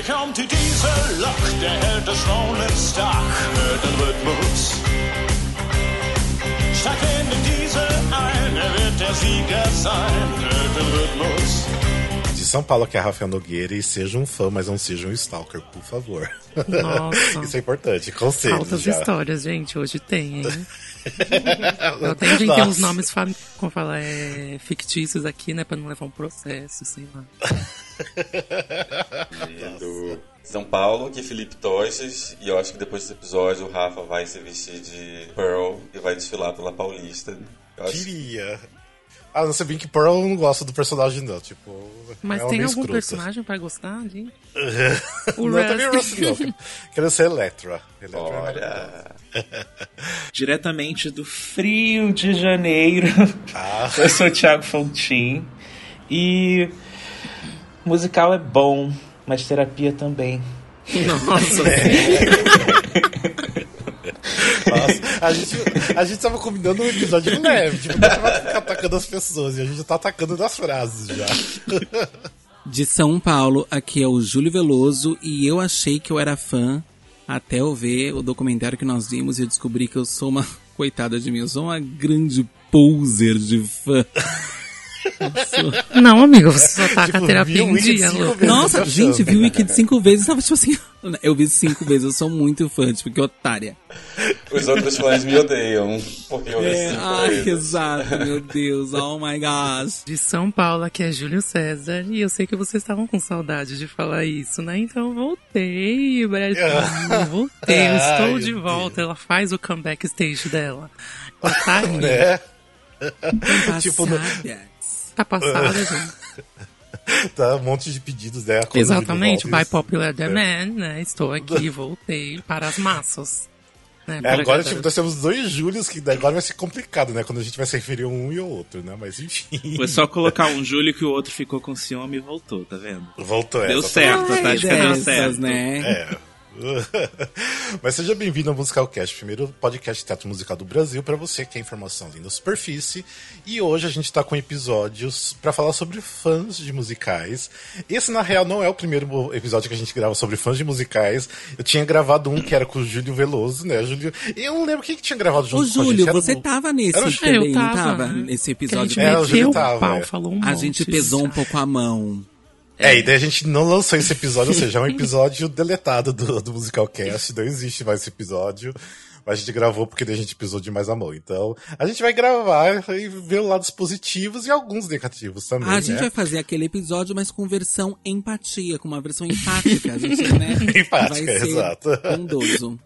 Wir kommen zu dieser Loch, der hält das Rollen stark, hört den Rhythmus. Steig in diese ein, er wird der Sieger sein, hört den Rhythmus. De São Paulo, que é a Rafael Nogueira, e seja um fã, mas não seja um stalker, por favor. Nossa. Isso é importante, conselhos Altas já. histórias, gente. Hoje tem, hein? Eu tenho gente tem uns nomes, como fala, é, fictícios aqui, né? Pra não levar um processo, sei lá. Do São Paulo, que é Felipe Toches, e eu acho que depois desse episódio o Rafa vai se vestir de Pearl e vai desfilar pela Paulista. Eu acho Queria. Ah, não sei bem que Pearl eu não gosto do personagem, não. Tipo, Mas é tem algum escrota. personagem pra gostar ali? O não, também o Russ. Não. Quero ser Electra. Electra é Olha, Diretamente do frio de janeiro. Ah. Eu sou o Thiago Fontin. E musical é bom, mas terapia também. Nossa, Nossa, a gente, a gente tava combinando um episódio leve, tipo, não tava ficar atacando as pessoas, e a gente tá atacando nas frases já. De São Paulo, aqui é o Júlio Veloso e eu achei que eu era fã até eu ver o documentário que nós vimos e eu descobri que eu sou uma coitada de mim, eu sou uma grande poser de fã. Não, amigo, você só tá com Tipo, a terapia viu em Wicked dia, vezes. Nossa, achando, gente, vi o Wicked cinco vezes, tava tipo assim, eu vi cinco vezes, eu sou muito fã, tipo, que otária. os outros fãs me odeiam, porque eu É, recebi ai, exato, meu Deus, oh my gosh. De São Paulo, aqui é Júlio César, e eu sei que vocês estavam com saudade de falar isso, né? Então eu voltei, Brasil, voltei, eu estou de Deus. volta. Ela faz o comeback stage dela. Ela tá aí, Né? Tipo, no- tá passada, gente. Tá um monte de pedidos, né? Exatamente, o by popular demand, né? Estou aqui, voltei para as massas. Né? É, agora, tipo, nós temos dois Júlios que agora vai ser complicado, né? Quando a gente vai se referir a um e ao outro, né? Mas enfim. Foi só colocar um Júlio que o outro ficou com ciúme e voltou, tá vendo? Voltou Deu essa. certo, tá? Acho que deu certo. né? É. Mas seja bem-vindo ao Musicalcast, primeiro podcast de teatro musical do Brasil, para você que é informação ali na superfície. E hoje a gente tá com episódios para falar sobre fãs de musicais. Esse, na real, não é o primeiro episódio que a gente grava sobre fãs de musicais. Eu tinha gravado um que era com o Júlio Veloso, né? Júlio... Eu não lembro quem que tinha gravado junto Ô, com a gente. Júlio, Era você o- tava nesse Era o- eu também, não tava, tava? né? Nesse Que a episódio. gente É, o Júlio o tava, pau, é. falou um A gente pesou um pouco a mão. É, e daí a gente não lançou esse episódio, ou seja, é um episódio deletado do, do Musicalcast, não existe mais esse episódio. Mas a gente gravou porque daí a gente pisou demais a mão. Então, a gente vai gravar e ver os lados positivos e alguns negativos também. a gente né? vai fazer aquele episódio, mas com versão empatia, com uma versão empática. A gente, né? Empática, exato. bondoso.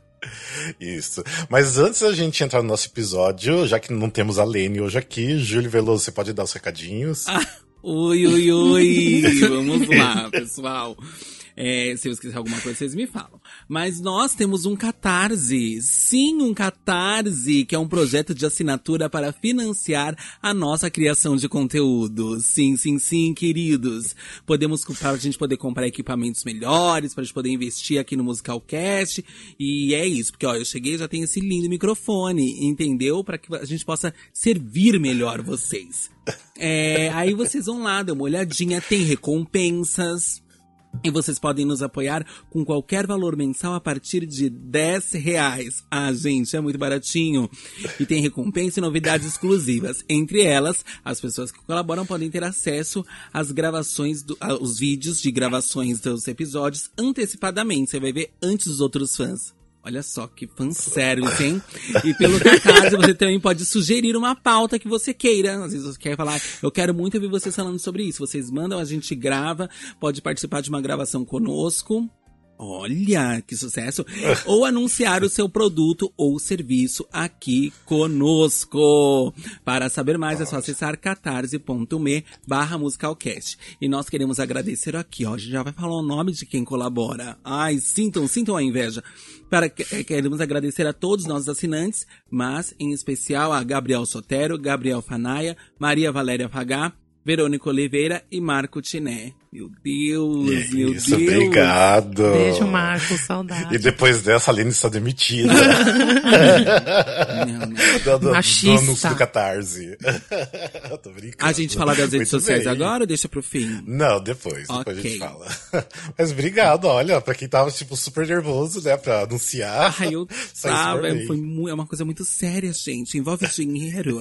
Isso. Mas antes da gente entrar no nosso episódio, já que não temos a Lene hoje aqui, Júlio Veloso, você pode dar os recadinhos? Ah, oi, oi, oi! Vamos lá, pessoal. É, se eu esquecer alguma coisa, vocês me falam. Mas nós temos um Catarse. Sim, um Catarse, que é um projeto de assinatura para financiar a nossa criação de conteúdo. Sim, sim, sim, queridos. Podemos, para a gente poder comprar equipamentos melhores, para a gente poder investir aqui no Musicalcast. E é isso, porque ó, eu cheguei já tenho esse lindo microfone, entendeu? Para que a gente possa servir melhor vocês. É, aí vocês vão lá, dê uma olhadinha, tem recompensas. E vocês podem nos apoiar com qualquer valor mensal a partir de 10 reais. Ah, gente, é muito baratinho. E tem recompensa e novidades exclusivas. Entre elas, as pessoas que colaboram podem ter acesso às gravações, do, aos vídeos de gravações dos episódios antecipadamente. Você vai ver antes dos outros fãs. Olha só que fanservice, hein? E pelo Catarse você também pode sugerir uma pauta que você queira. Às vezes você quer falar, eu quero muito ouvir vocês falando sobre isso. Vocês mandam, a gente grava, pode participar de uma gravação conosco. Olha, que sucesso! ou anunciar o seu produto ou serviço aqui conosco. Para saber mais é só acessar catarse.me barra musicalcast. E nós queremos agradecer aqui, ó. A gente já vai falar o nome de quem colabora. Ai, sintam, sintam a inveja. Para, que- queremos agradecer a todos os nossos assinantes, mas em especial a Gabriel Sotero, Gabriel Fanaia, Maria Valéria Fagá, Verônica Oliveira e Marco Tiné. Meu Deus, meu Isso, Deus. obrigado. Beijo, Marco, saudade. E depois dessa, a Aline está demitida. Não, não. do, do, Machista. do anúncio do Catarse. Tô brincando. A gente fala das redes Muito sociais bem. agora ou deixa pro fim? Não, depois. Depois a Ok. gente fala. Mas obrigado, olha, pra quem tava, tipo, super nervoso, né, pra anunciar. Ai, eu tava, foi é uma coisa muito séria, gente. Envolve dinheiro.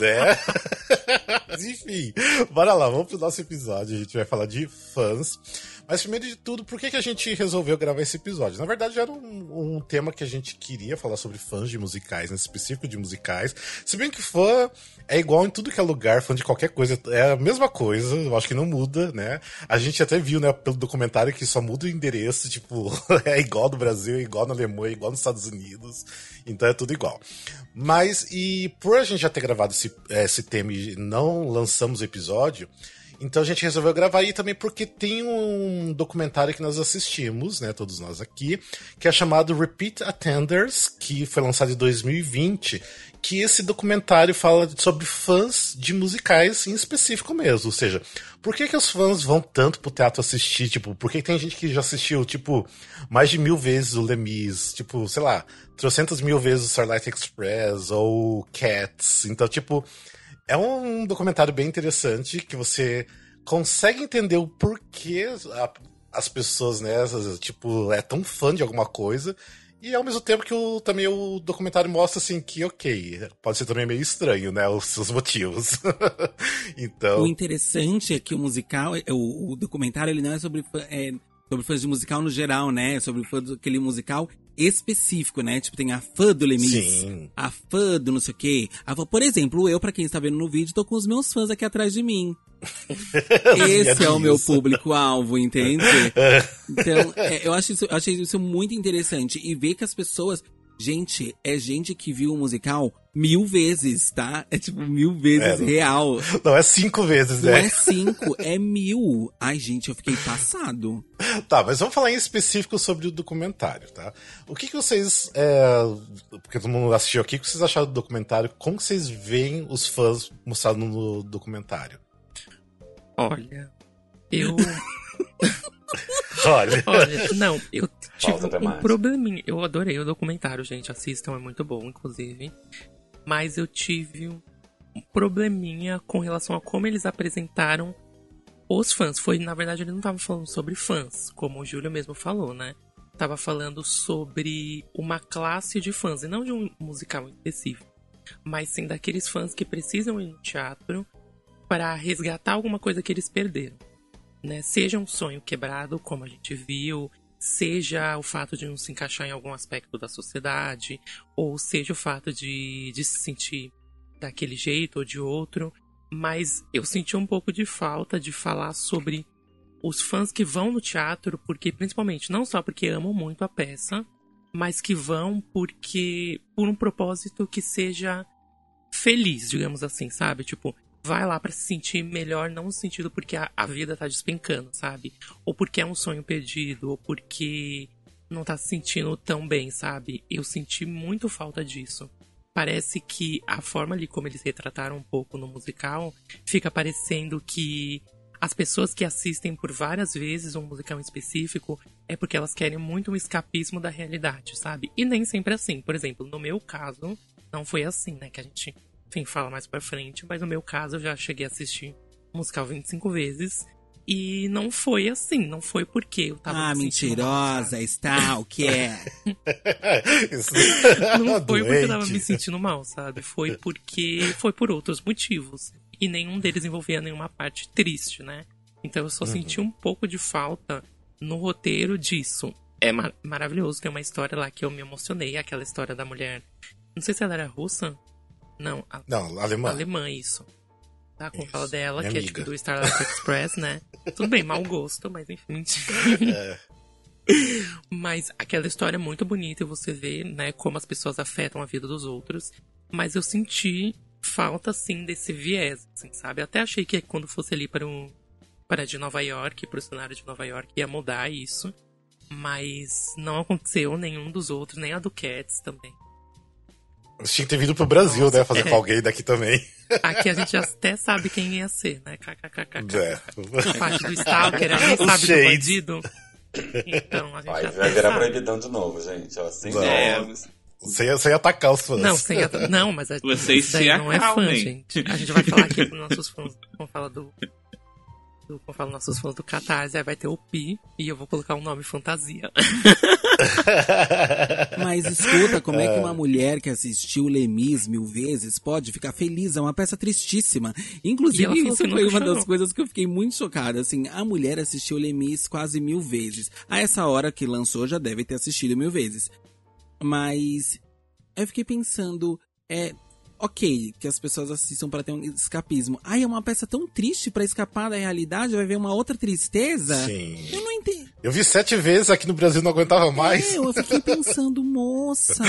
né? Enfim, bora lá, vamos pro nosso episódio. A gente vai falar de fãs. Mas primeiro de tudo, por que, que a gente resolveu gravar esse episódio? Na verdade, era um, um tema que a gente queria falar sobre fãs de musicais, em específico de musicais. Se bem que fã é igual em tudo que é lugar, fã de qualquer coisa, é a mesma coisa, eu acho que não muda, né? A gente até viu, né, pelo documentário que só muda o endereço, tipo, é igual no Brasil, é igual na Alemanha, é igual nos Estados Unidos, então é tudo igual. Mas, e por a gente já ter gravado esse, esse tema e não lançamos o episódio, então a gente resolveu gravar aí também porque tem um documentário que nós assistimos, né, todos nós aqui, que é chamado Repeat Attenders, que foi lançado em 2020, que esse documentário fala sobre fãs de musicais em específico mesmo, ou seja, por que que os fãs vão tanto pro teatro assistir, tipo, por que tem gente que já assistiu, tipo, mais de mil vezes o Lemis, tipo, sei lá, trocentas mil vezes o Starlight Express ou Cats, então, tipo, é um documentário bem interessante que você consegue entender o porquê a- as pessoas, né, tipo, é tão fã de alguma coisa. E ao mesmo tempo que o, também o documentário mostra assim que, ok, pode ser também meio estranho, né? Os seus motivos. então. O interessante é que o musical, é- o, o documentário, ele não é sobre, é sobre fãs de musical no geral, né? É sobre fã daquele musical específico, né? Tipo, tem a fã do Lemis, Sim. a fã do não sei o quê. Fã- por exemplo, eu, pra quem está vendo no vídeo, tô com os meus fãs aqui atrás de mim. Esse é o meu público-alvo, entende? Então, é, eu acho isso, achei isso muito interessante. E ver que as pessoas. Gente, é gente que viu o musical mil vezes, tá? É tipo mil vezes É, não- real. Não, é cinco vezes, Não né? é cinco, é mil. Ai, gente, eu fiquei passado. Tá, mas vamos falar em específico sobre o documentário, tá? O que, que vocês. é, porque todo mundo assistiu aqui, o que vocês acharam do documentário? Como que vocês veem os fãs mostrados no documentário? Olha, eu. Olha. Olha, não, eu tive um probleminha. Eu adorei o documentário, gente. Assistam, é muito bom, inclusive. Mas eu tive um probleminha com relação a como eles apresentaram os fãs. Foi, na verdade, ele não tava falando sobre fãs, como o Júlio mesmo falou, né? Tava falando sobre uma classe de fãs, e não de um musical específico. Mas sim daqueles fãs que precisam ir no teatro para resgatar alguma coisa que eles perderam né? Seja um sonho quebrado, como a gente viu, seja o fato de não se encaixar em algum aspecto da sociedade, ou seja o fato de, de se sentir daquele jeito ou de outro. Mas eu senti um pouco de falta de falar sobre os fãs que vão no teatro, porque principalmente não só porque amam muito a peça, mas que vão porque por um propósito que seja feliz, digamos assim, sabe? Tipo, vai lá pra se sentir melhor, não no sentido porque a, a vida tá despencando, sabe? Ou porque é um sonho perdido, ou porque não tá se sentindo tão bem, sabe? Eu senti muito falta disso. Parece que a forma ali como eles retrataram um pouco no musical fica parecendo que as pessoas que assistem por várias vezes um musical específico é porque elas querem muito um escapismo da realidade, sabe? E nem sempre é assim. Por exemplo, no meu caso, não foi assim, né? Que a gente, enfim, fala mais pra frente. Mas no meu caso, eu já cheguei a assistir o musical 25 vezes. E não foi assim. Não foi porque eu tava ah, me sentindo mal, sabe? mentirosa, está, o que é? Não foi porque eu tava me sentindo mal, sabe? Foi porque foi por outros motivos. E nenhum deles envolvia nenhuma parte triste, né? Então eu só senti um pouco de falta no roteiro disso. É mar- maravilhoso, tem uma história lá que eu me emocionei, aquela história da mulher. Não sei se ela era russa. Não, a, Não, alemã. alemã, isso. Tá, como Isso, fala dela, minha que é amiga. tipo do Starlight Express, né? Tudo bem, mau gosto, mas enfim. É. Mas aquela história é muito bonita e você vê, né, como as pessoas afetam a vida dos outros. Mas eu senti falta, assim, desse viés, assim, sabe? Até achei que quando fosse ali para o para de Nova York, para o cenário de Nova York, ia mudar isso. Mas não aconteceu nenhum dos outros, nem a do Cats também. Você tinha que ter vindo pro Brasil, né? Fazer é. com alguém daqui também. Aqui a gente até sabe quem ia ser, né? KKKK. É. A parte do Stalker, a gente sabe do bandido. Então, a gente Vai, vai virar sabe. proibidão de novo, gente. Ó, sem você ia atacar os fãs. Não, sem ata- não, mas a, Vocês se não é fã, gente. A gente vai falar aqui pros nossos fãs, como fala do, do como fala nossos fãs do Catarse, aí vai ter o Pi e eu vou colocar um nome fantasia. Mas escuta, como é que Ah. uma mulher que assistiu Lemis mil vezes pode ficar feliz? É uma peça tristíssima. Inclusive, isso foi uma das coisas que eu fiquei muito chocada. Assim, a mulher assistiu Lemis quase mil vezes. A essa hora que lançou, já deve ter assistido mil vezes. Mas eu fiquei pensando, é. Ok, que as pessoas assistam pra ter um escapismo. Ai, é uma peça tão triste pra escapar da realidade, vai ver uma outra tristeza? Sim. Eu não entendi. Eu vi sete vezes aqui no Brasil não aguentava mais. É, eu fiquei pensando, moça,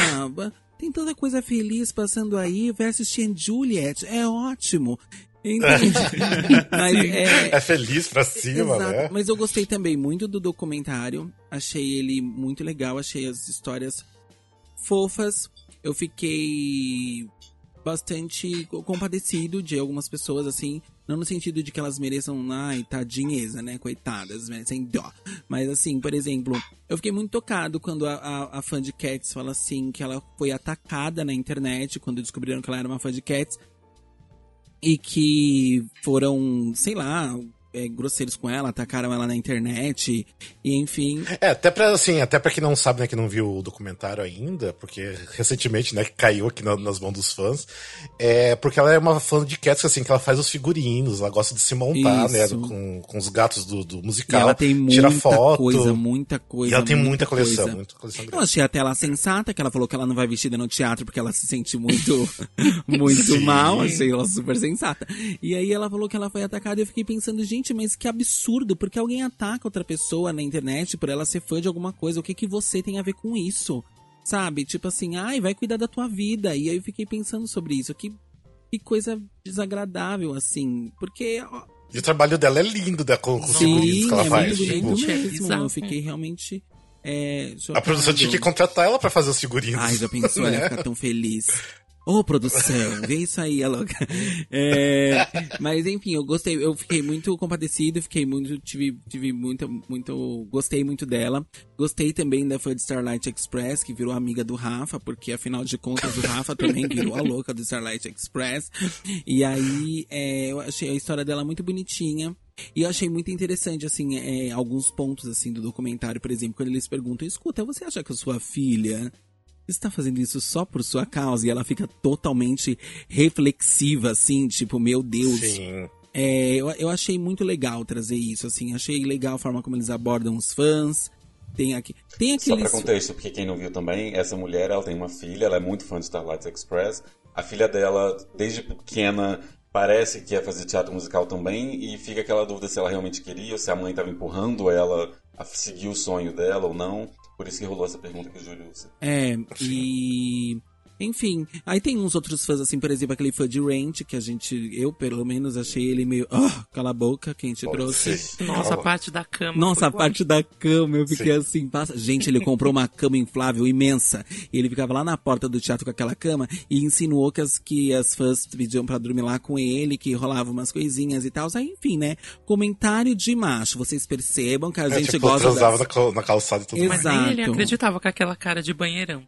tem tanta coisa feliz passando aí, vai assistir Juliet, é ótimo. Entende? Mas, é, É feliz pra cima, exato. né? Mas eu gostei também muito do documentário, achei ele muito legal, achei as histórias fofas. Eu fiquei bastante compadecido de algumas pessoas, assim, não no sentido de que elas mereçam, ai, tadinheza, né, coitadas, merecem dó. Mas assim, por exemplo, eu fiquei muito tocado quando a, a, a fã de Cats fala assim, que ela foi atacada na internet, quando descobriram que ela era uma fã de Cats, e que foram, sei lá, é, grosseiros com ela, atacaram ela na internet, e enfim. É, até pra, assim, até pra quem não sabe, né, que não viu o documentário ainda, porque recentemente, né, caiu aqui na- nas mãos dos fãs, é porque ela é uma fã de Cats, assim, que ela faz os figurinos, ela gosta de se montar, né, Isso. com, com os gatos do, do E musical, ela tem muita tira foto, coisa, muita coisa. e ela tem muita coleção, coisa. muita coleção Eu achei até ela sensata, que ela falou que ela não vai vestida no teatro porque ela se sente muito, muito Sim. mal. Achei ela super sensata. E aí ela falou que ela foi atacada e eu fiquei pensando, gente, mas que absurdo, porque alguém ataca outra pessoa na internet por ela ser fã de alguma coisa. O que que você tem a ver com isso? Sabe? Tipo assim, ai, vai cuidar da tua vida. E aí eu fiquei pensando sobre isso. Que, que coisa desagradável, assim. Porque ó, E o trabalho dela é lindo, né, com, com os figurinos que ela é faz. muito tipo, lindo Gente, é mesmo. Eu fiquei realmente. É, a produção tinha que contratar ela pra fazer os figurinos. Ai, já pensou, ela ia né? ficar tão feliz. Ô, produção, vê isso aí, é louca. É, mas enfim, eu gostei, eu fiquei muito compadecido, fiquei muito, tive, tive muito, muito, gostei muito dela. Gostei também da fã de Starlight Express, que virou amiga do Rafa, porque afinal de contas o Rafa também virou a louca do Starlight Express. E aí, é, eu achei a história dela muito bonitinha. E eu achei muito interessante, assim, é, alguns pontos, assim, do documentário, por exemplo, quando eles perguntam, escuta, você acha que a sua filha está fazendo isso só por sua causa? E ela fica totalmente reflexiva, assim, tipo, meu Deus. Sim. É, eu, eu achei muito legal trazer isso, assim, achei legal a forma como eles abordam os fãs. Tem aqui, tem Só aqueles... pra contexto, porque quem não viu também, essa mulher, ela tem uma filha, ela é muito fã de Starlight Express. A filha dela, desde pequena, parece que ia fazer teatro musical também, e fica aquela dúvida se ela realmente queria, ou se a mãe estava empurrando ela seguir o sonho dela ou não. Por isso que rolou essa pergunta que o Júlio usa. É, e. Enfim, aí tem uns outros fãs, assim, por exemplo, aquele fã de Rent, que a gente, eu pelo menos achei ele meio. Ah, cala a boca, quem te trouxe. Nossa, a parte da cama. Nossa, a parte da cama, eu fiquei assim, passa. Gente, ele comprou uma cama inflável imensa. E ele ficava lá na porta do teatro com aquela cama e insinuou que as, que as fãs pediam pra dormir lá com ele, que rolava umas coisinhas e tal. Aí, enfim, né? Comentário de macho. Vocês percebam que a É, gente tipo, gosta transava das... na, cal- na calçada e tudo mais. Mas nem ele Exato. acreditava com aquela cara de banheirão.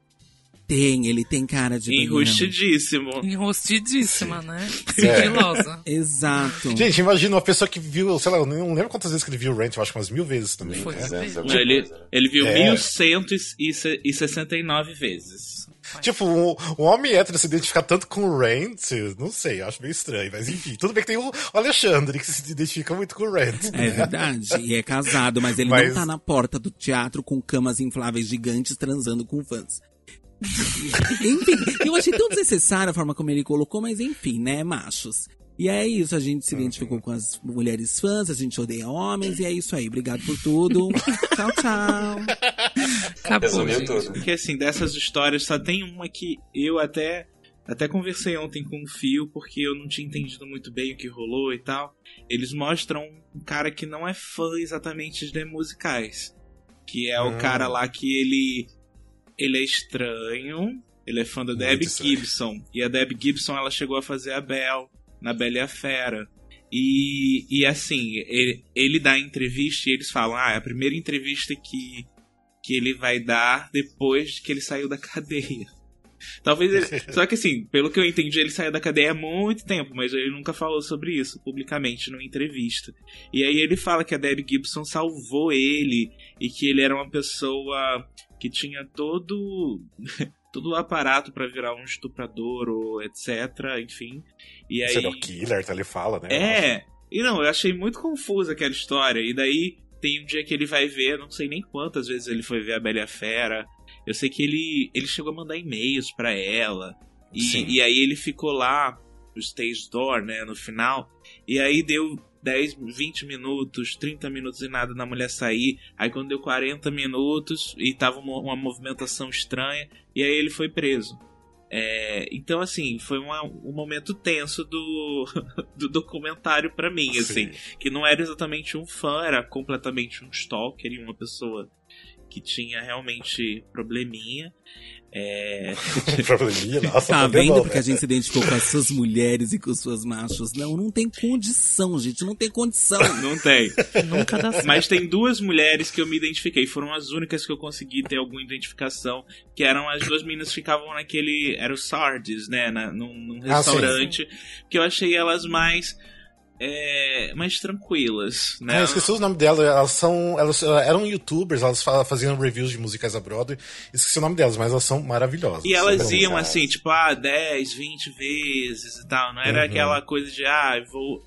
Tem, ele tem cara de. Enrustidíssimo. Enrostidíssima, né? É. Sigilosa. Exato. Gente, imagina uma pessoa que viu, sei lá, eu não lembro quantas vezes que ele viu Rent, eu acho que umas mil vezes também. Foi. né? 200, Não, ele, né? ele viu É. 1169 vezes. Tipo, um, um homem hétero se identificar tanto com o Rent, não sei, eu acho meio estranho, mas enfim. Tudo bem que tem o, o Alexandre que se identifica muito com o Rent. É verdade. E é casado, mas ele Mas- não tá na porta do teatro com camas infláveis gigantes transando com fãs. enfim, eu achei tão desnecessária a forma como ele colocou, mas enfim, né, machos. E é isso, a gente se identificou com as mulheres fãs, a gente odeia homens, e é isso aí. Obrigado por tudo. tchau, tchau. Acabou, Resumiu gente. tudo. Porque assim, dessas histórias só tem uma que eu até até conversei ontem com o Fio porque eu não tinha entendido muito bem o que rolou e tal. Eles mostram um cara que não é fã exatamente de musicais, que é o Hum. cara lá que ele ele é estranho, Ele é fã da estranho. Gibson. E a Debbie Gibson, ela chegou a fazer a Belle na Bela e a Fera. E, e assim, ele, ele dá entrevista e eles falam: ah, é a primeira entrevista que, que ele vai dar depois que ele saiu da cadeia. Talvez ele. Só que assim, pelo que eu entendi, ele saiu da cadeia há muito tempo, mas ele nunca falou sobre isso publicamente numa entrevista. E aí ele fala que a Debbie Gibson salvou ele e que ele era uma pessoa que tinha todo. todo o aparato pra virar um estuprador ou etc, enfim. E aí Serial killer, tá, ele fala, né? é, e não, eu achei muito confusa aquela história. E daí tem um dia que ele vai ver, não sei nem quantas vezes ele foi ver a Bela e a Fera. Eu sei que ele, ele chegou a mandar e-mails pra ela. Sim. E, e aí ele ficou lá no stage door, né, no final. E aí deu 10, 20 minutos, 30 minutos e nada da mulher sair. Aí quando deu 40 minutos e tava uma, uma movimentação estranha, e aí ele foi preso. É, então, assim, foi uma- um momento tenso do, do documentário pra mim, assim. Sim. Que não era exatamente um fã, era completamente um stalker e uma pessoa que tinha realmente probleminha. É, Probleminha, nossa, Tá problemão, vendo porque né? a gente se identificou com as suas mulheres e com os seus machos? Não, não tem condição, gente, não tem condição. não tem. Nunca dá certo. Mas tem duas mulheres que eu me identifiquei. Foram as únicas que eu consegui ter alguma identificação. Que eram as duas meninas que ficavam naquele. Era o Sardis, né? Na, num, num Ah, sim. restaurante. que eu achei elas mais. É, mais tranquilas, né? Ah, eu esqueci o nome dela. Elas são. Elas uh, eram youtubers, elas fa- faziam reviews de musicais da Broadway. Esqueci o nome delas, mas elas são maravilhosas. E elas iam assim, tipo, ah, 10, 20 vezes e tal. Não era Uhum. aquela coisa de, ah, eu vou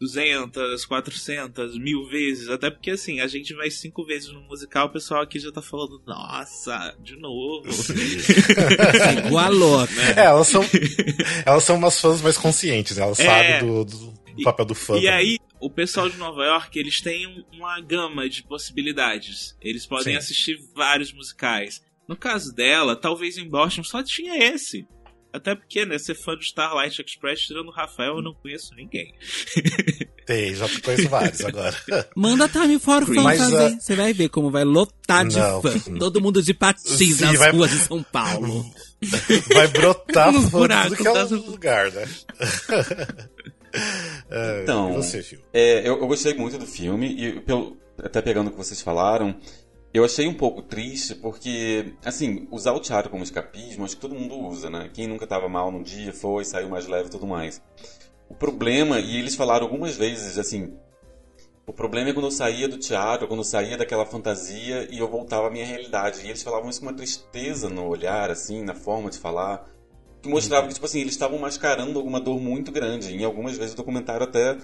200, 400, mil vezes. Até porque, assim, a gente vai cinco vezes no musical, o pessoal aqui já tá falando, nossa, de novo. Igualou. É, elas são. elas são umas fãs mais conscientes, né? Elas É. sabem do, do papel do fã. E também. aí, o pessoal de Nova York, eles têm um- uma gama de possibilidades. Eles podem Sim. assistir vários musicais. No caso dela, talvez em Boston só tinha esse. Até porque, né, ser fã do Starlight Express, tirando o Rafael, eu não conheço ninguém. Tem, já conheço vários agora. Manda Time for Fun Mas, fazer. ah, Você vai ver como vai lotar de Não. fã. Todo mundo de patins Sim, nas vai- ruas de São Paulo. Vai brotar fã de tudo que é um lugar, né? É, Então, você? É, eu, eu gostei muito do filme e pelo, até pegando o que vocês falaram, eu achei um pouco triste porque, assim, usar o teatro como escapismo, acho que todo mundo usa, né? Quem nunca estava mal num dia foi, saiu mais leve e tudo mais. O problema, e eles falaram algumas vezes, assim, o problema é quando eu saía do teatro, quando eu saía daquela fantasia e eu voltava à minha realidade. E eles falavam isso com uma tristeza no olhar, assim, na forma de falar, que mostrava que, tipo assim, eles estavam mascarando alguma dor muito grande. E algumas vezes o documentário até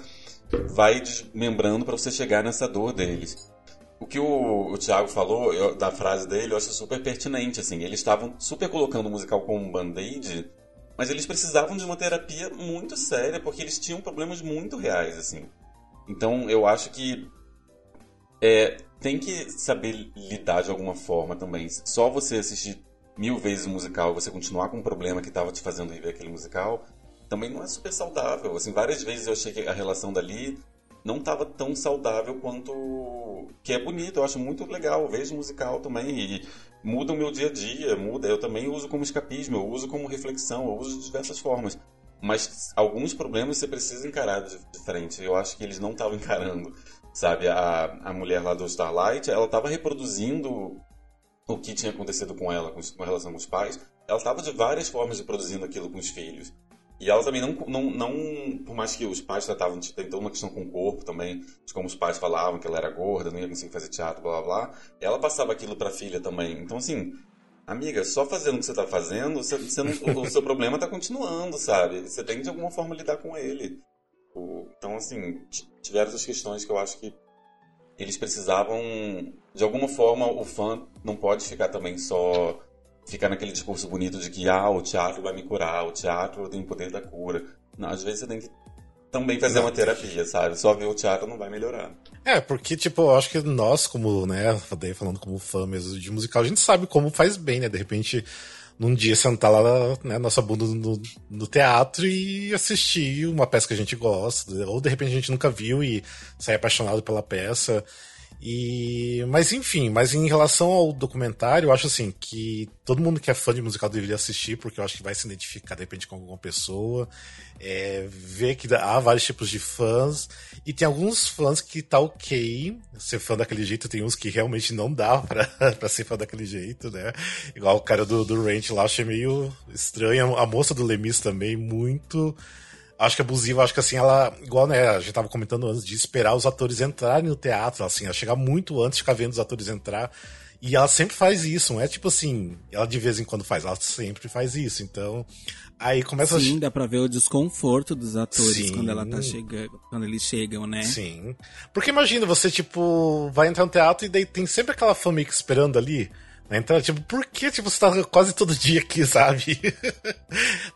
vai desmembrando para você chegar nessa dor deles. O que o, o Thiago falou, eu- da frase dele, eu acho super pertinente, assim. Eles estavam super colocando o musical como um band-aid, mas eles precisavam de uma terapia muito séria, porque eles tinham problemas muito reais, assim. Então, eu acho que é, tem que saber lidar de alguma forma também. Só você assistir mil vezes o musical você continuar com um problema que estava te fazendo ir ver aquele musical, também não é super saudável. Assim, várias vezes eu achei que a relação dali não estava tão saudável quanto que é bonito. Eu acho muito legal. Eu vejo musical também e muda o meu dia a dia, muda. Eu também uso como escapismo, eu uso como reflexão, eu uso de diversas formas. Mas alguns problemas você precisa encarar de, de frente. Eu acho que eles não estavam encarando. Sabe, a, a mulher lá do Starlight, ela estava reproduzindo o que tinha acontecido com ela, com, com relação com os pais. Ela estava de várias formas reproduzindo aquilo com os filhos. E ela também não, não, não por mais que os pais tratavam, de- tem toda uma questão com o corpo também, de como os pais falavam que ela era gorda, não ia conseguir fazer teatro, blá blá blá. Ela passava aquilo pra filha também. Então, assim, amiga, só fazendo o que você tá fazendo, você, você não- o, o seu problema tá continuando, sabe? Você tem de alguma forma lidar com ele. Então, assim, tiveram essas questões que eu acho que eles precisavam, de alguma forma, o fã não pode ficar também só ficar naquele discurso bonito de que ah, o teatro vai me curar, o teatro tem o poder da cura. Não, às vezes você tem que também fazer uma terapia, sabe? Só ver o teatro não vai melhorar. É, porque, tipo, eu acho que nós, como, né, falando como fã mesmo de musical, a gente sabe como faz bem, né? De repente, num dia sentar lá, né, nossa bunda no, no teatro e assistir uma peça que a gente gosta, ou de repente a gente nunca viu e sai apaixonado pela peça. E, mas enfim, mas em relação ao documentário, eu acho assim que todo mundo que é fã de musical deveria assistir, porque eu acho que vai se identificar de repente com alguma pessoa, é, ver que há vários tipos de fãs, e tem alguns fãs que tá ok ser fã daquele jeito, tem uns que realmente não dá pra, pra ser fã daquele jeito, né? Igual o cara do, do Ranch lá, achei meio estranho, a moça do Lemis também, muito acho que abusiva, acho que assim, ela, igual, né, a gente tava comentando antes, de esperar os atores entrarem no teatro, assim, ela chegar muito antes de ficar vendo os atores entrar. E ela sempre faz isso, não é tipo assim, ela de vez em quando faz, ela sempre faz isso. Então, aí começa Sim, a... dá pra ver o desconforto dos atores Sim. quando ela tá chegando, quando eles chegam, né? Sim. Porque imagina, você, tipo, vai entrar no teatro e daí tem sempre aquela que esperando ali. Né? Então, tipo, por que tipo, você tá quase todo dia aqui, sabe?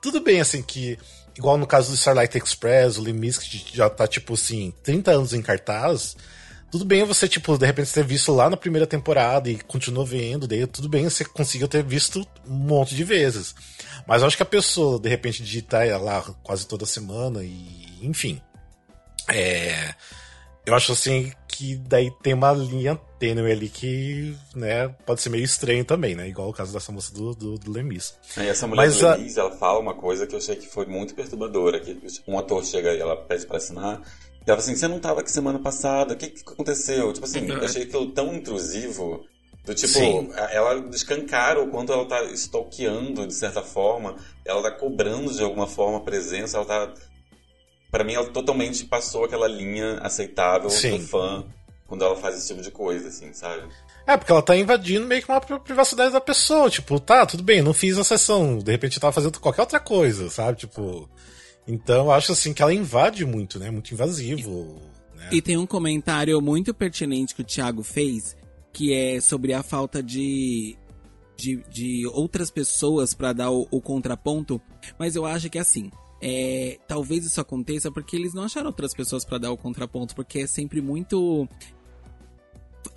Tudo bem, assim, que igual no caso do Starlight Express, o Limis, que já tá, tipo assim, 30 anos em cartaz. Tudo bem você, tipo, de repente ter visto lá na primeira temporada e continuou vendo, daí tudo bem você conseguiu ter visto um monte de vezes. Mas eu acho que a pessoa, de repente, digitar lá quase toda semana e, enfim. É. Eu acho assim que daí tem uma linha tênue ali que, né, pode ser meio estranho também, né? Igual o caso dessa moça do, do, do Lemis. E essa mulher Mas do a- Lemis, ela fala uma coisa que eu achei que foi muito perturbadora, que um ator chega e ela pede pra assinar, e ela fala assim, você não tava aqui semana passada, o que, que aconteceu? Tipo assim, eu achei aquilo tão intrusivo, do tipo, Sim. ela escancara o quanto ela tá stalkeando, de certa forma, ela tá cobrando de alguma forma a presença, ela tá... Pra mim, ela totalmente passou aquela linha aceitável Sim. do fã quando ela faz esse tipo de coisa, assim, sabe? É, porque ela tá invadindo meio que uma pri- privacidade da pessoa. Tipo, tá, tudo bem, não fiz a sessão. De repente eu tava fazendo qualquer outra coisa, sabe? Tipo. Então eu acho assim que ela invade muito, né? Muito invasivo. Né? E tem um comentário muito pertinente que o Thiago fez, que é sobre a falta de, de, de outras pessoas pra dar o, o contraponto. Mas eu acho que assim, é, talvez isso aconteça porque eles não acharam outras pessoas pra dar o contraponto, porque é sempre muito.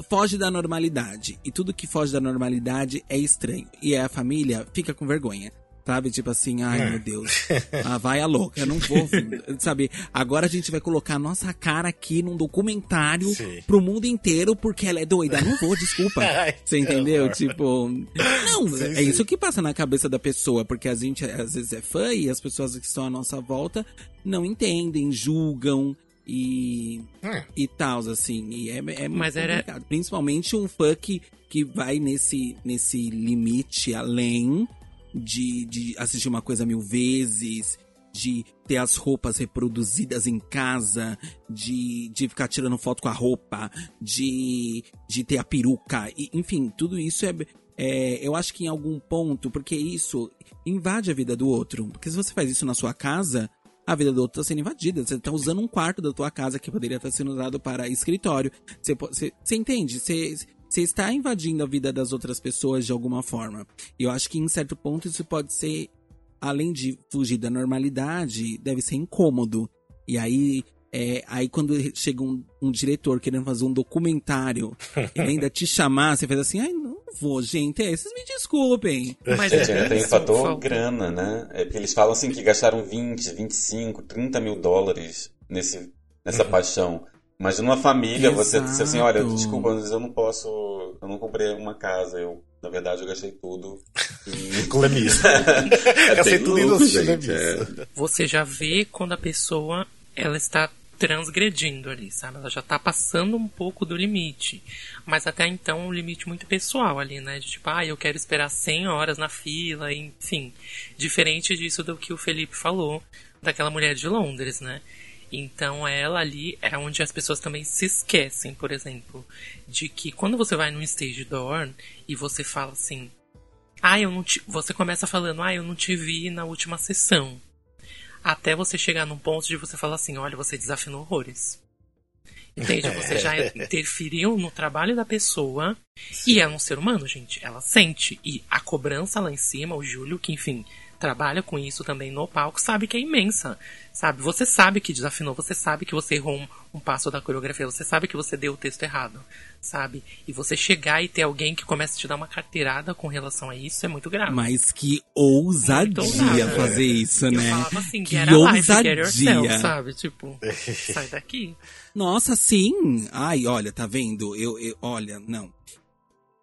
Foge da normalidade. E tudo que foge da normalidade é estranho. E a família fica com vergonha. Sabe? Tipo assim, ai É. meu Deus. Ah, vai a louca, eu não vou. sabe? Agora a gente vai colocar nossa cara aqui num documentário Sim. pro mundo inteiro porque ela é doida. Não vou, desculpa. Ai, Você entendeu? Tipo. Não, Sim, é sim. isso que passa na cabeça da pessoa, porque a gente às vezes é fã e as pessoas que estão à nossa volta não entendem, julgam e. Hum. e tal, assim. E é, é muito Mas era- complicado. Principalmente um fã que, que vai nesse, nesse limite além de, de assistir uma coisa mil vezes, de ter as roupas reproduzidas em casa, de, de ficar tirando foto com a roupa, de, de ter a peruca, e, enfim, tudo isso é, é. Eu acho que em algum ponto, porque isso invade a vida do outro. Porque se você faz isso na sua casa, a vida do outro está sendo invadida. Você está usando um quarto da tua casa que poderia estar sendo usado para escritório. Você, você, você entende? Você, você está invadindo a vida das outras pessoas de alguma forma. E eu acho que em certo ponto isso pode ser, além de fugir da normalidade, deve ser incômodo. E aí, é, aí quando chega um, um diretor querendo fazer um documentário, ele ainda te chamar, você faz assim, ai, não vou, gente, é, vocês me desculpem. Mas Gente, ainda tem o fator falta- grana, né? É porque eles falam assim que gastaram 20, 25, 30 mil dólares nesse, nessa paixão. Mas numa família, você assim, olha, desculpa, mas eu não posso. Eu não comprei uma casa. Eu, na verdade, eu gastei tudo. E... Com Lemis. É Gastei tudo indo louco, assistir gente, é. Você já vê quando a pessoa ela está transgredindo ali, sabe? Ela já tá passando um pouco do limite. Mas até então um limite muito pessoal ali, né? De tipo, ah, eu quero esperar 100 horas na fila, enfim. Diferente disso do que o Felipe falou, daquela mulher de Londres, né? Então ela ali é onde as pessoas também se esquecem, por exemplo, de que quando você vai num stage door e você fala assim, ah, eu não te... você começa falando, ah, eu não te vi na última sessão. Até você chegar num ponto de você falar assim, olha, você desafinou horrores. Entende? Você já interferiu no trabalho da pessoa. E é um ser humano, gente. Ela sente. E a cobrança lá em cima, o Júlio, que enfim, trabalha com isso também no palco sabe que é imensa, sabe? Você sabe que desafinou, você sabe que você errou um, um passo da coreografia, você sabe que você deu o texto errado, sabe? E você chegar e ter alguém que começa a te dar uma carteirada com relação a isso é muito grave. Mas que ousadia ousado. fazer isso, Eu né? falava assim, que get a life, ousadia. yourself, sabe? Tipo, sai daqui. Nossa, sim. Ai, olha, tá vendo? Eu, eu- olha, não.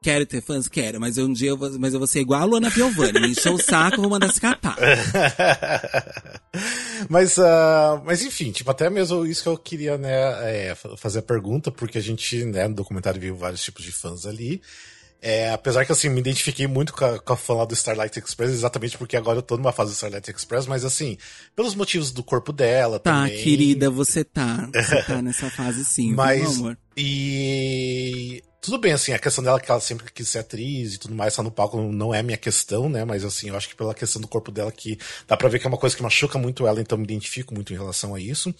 Quero ter fãs? Quero, mas um dia eu vou, mas eu vou ser igual a Luana Piovani. Me encheu o saco, vou mandar se mas, ah, mas enfim, tipo, até mesmo isso que eu queria, né, é, fa- fazer a pergunta, porque a gente, né, no documentário viu vários tipos de fãs ali. É, apesar que, assim, me identifiquei muito com a, com a fã lá do Starlight Express, exatamente porque agora eu tô numa fase do Starlight Express, mas assim, pelos motivos do corpo dela Tá, também. querida, você tá. Você tá nessa fase sim, Mas, meu amor? e tudo bem, assim, a questão dela que ela sempre quis ser atriz e tudo mais, tá no palco não- é minha questão, né? Mas assim, eu acho que pela questão do corpo dela que dá pra ver que é uma coisa que machuca muito ela, então me identifico muito em relação a isso.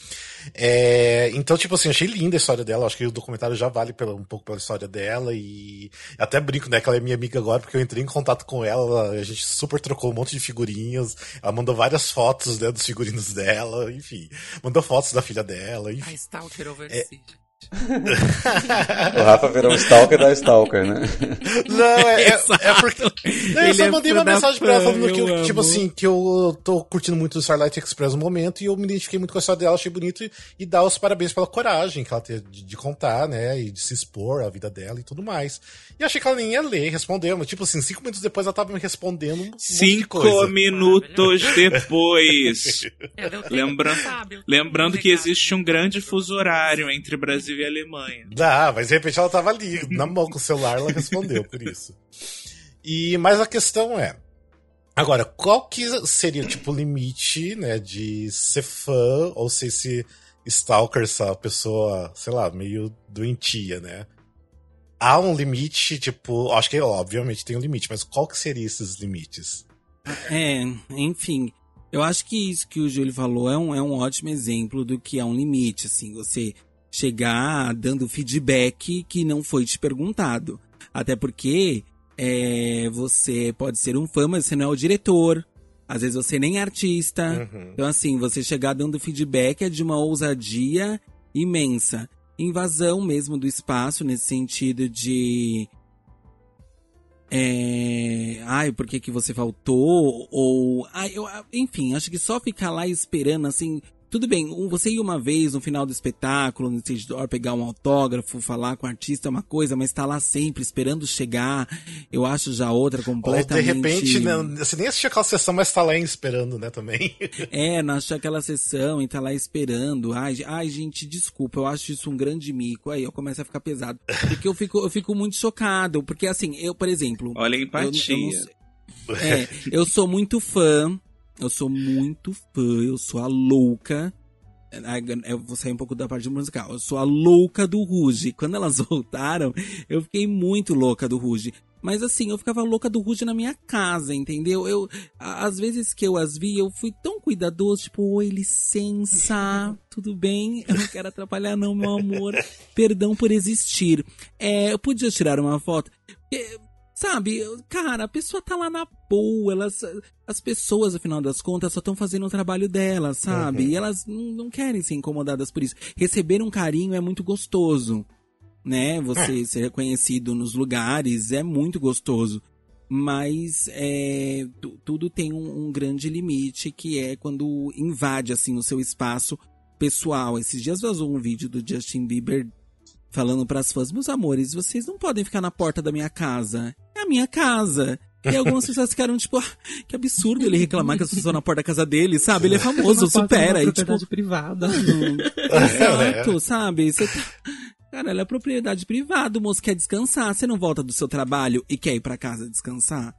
É, então, tipo assim, achei linda a história dela, acho que o documentário já vale pela- um pouco pela história dela e até brinco, né, que ela é minha amiga agora, porque eu entrei em contato com ela, a gente super trocou um monte de figurinhas, ela mandou várias fotos, né, dos figurinos dela, enfim, mandou fotos da filha dela, A enfim. Stalker É. O Rafa virou um stalker da stalker, né? Não, é, é, é porque. Não, eu só é mandei fã uma mensagem pra ela falando que, eu, tipo amo. assim, que eu tô curtindo muito o Starlight Express no momento e eu me identifiquei muito com a história dela, achei bonito e, e dar os parabéns pela coragem que ela teve de, de contar, né? E de se expor a vida dela e tudo mais. E achei que ela nem ia ler, respondeu, mas tipo assim, cinco minutos depois ela tava me respondendo um monte de Cinco coisa. minutos depois. É, deu tempo, Lembra- sabe? Lembrando que Obrigada. existe um grande fuso horário entre Brasil e Alemanha. Dá, mas de repente ela tava ali, na mão com o celular, ela respondeu por isso. E, mas a questão é. Agora, qual que seria, tipo, o limite, né, de ser fã ou ser esse stalker, essa pessoa, sei lá, meio doentia, né? Há um limite, tipo, acho que obviamente tem um limite, mas qual que seria esses limites? É, enfim. Eu acho que isso que o Júlio falou é um, é um ótimo exemplo do que é um limite, assim, você chegar dando feedback que não foi te perguntado. Até porque é, você pode ser um fã, mas você não é o diretor. Às vezes você nem é artista. Uhum. Então, assim, você chegar dando feedback é de uma ousadia imensa. Invasão mesmo do espaço, nesse sentido de. É... Ai, por que, que você faltou? Ou. Ai, eu... Enfim, acho que só ficar lá esperando, assim. Tudo bem, você ir uma vez no final do espetáculo, no stage door, pegar um autógrafo, falar com o artista é uma coisa, mas tá lá sempre esperando chegar, eu acho já outra Ou de completamente. repente, né, você nem assistiu aquela sessão, mas tá lá esperando, né, também. É, não achar aquela sessão e tá lá esperando. Ai, ai, gente, desculpa, eu acho isso um grande mico. Aí eu começo a ficar pesado. Porque eu fico, eu fico muito chocado. Porque assim, eu, por exemplo. Olha a eu- eu não empatia. sei- é, eu sou muito fã. Eu sou muito fã. Eu sou a louca. Eu vou sair um pouco da parte musical. Eu sou a louca do Ruge. Quando elas voltaram, eu fiquei muito louca do Ruge. Mas assim, eu ficava louca do Ruge na minha casa, entendeu? Eu, às vezes que eu as vi, eu fui tão cuidadoso, tipo, oi, licença, tudo bem? Eu não quero atrapalhar não, meu amor. Perdão por existir. É, eu podia tirar uma foto. Sabe, cara, a pessoa tá lá na boa, elas, as pessoas, afinal das contas, só estão fazendo o trabalho delas, sabe? Uhum. E elas não, não querem ser incomodadas por isso. Receber um carinho é muito gostoso, né? Você ser reconhecido nos lugares é muito gostoso. Mas é, tu- tudo tem um, um grande limite, que é quando invade, assim, o seu espaço pessoal. Esses dias vazou um vídeo do Justin Bieber falando pras fãs, meus amores, vocês não podem ficar na porta da minha casa. É a minha casa. E algumas pessoas ficaram, tipo, ah, que absurdo ele reclamar que as pessoas estão na porta da casa dele, sabe? Ele é famoso, supera. E, tipo, propriedade privada. mano, exato, sabe? Você tá... Cara, ela é propriedade privada, o moço quer descansar. Você não volta do seu trabalho e quer ir pra casa descansar?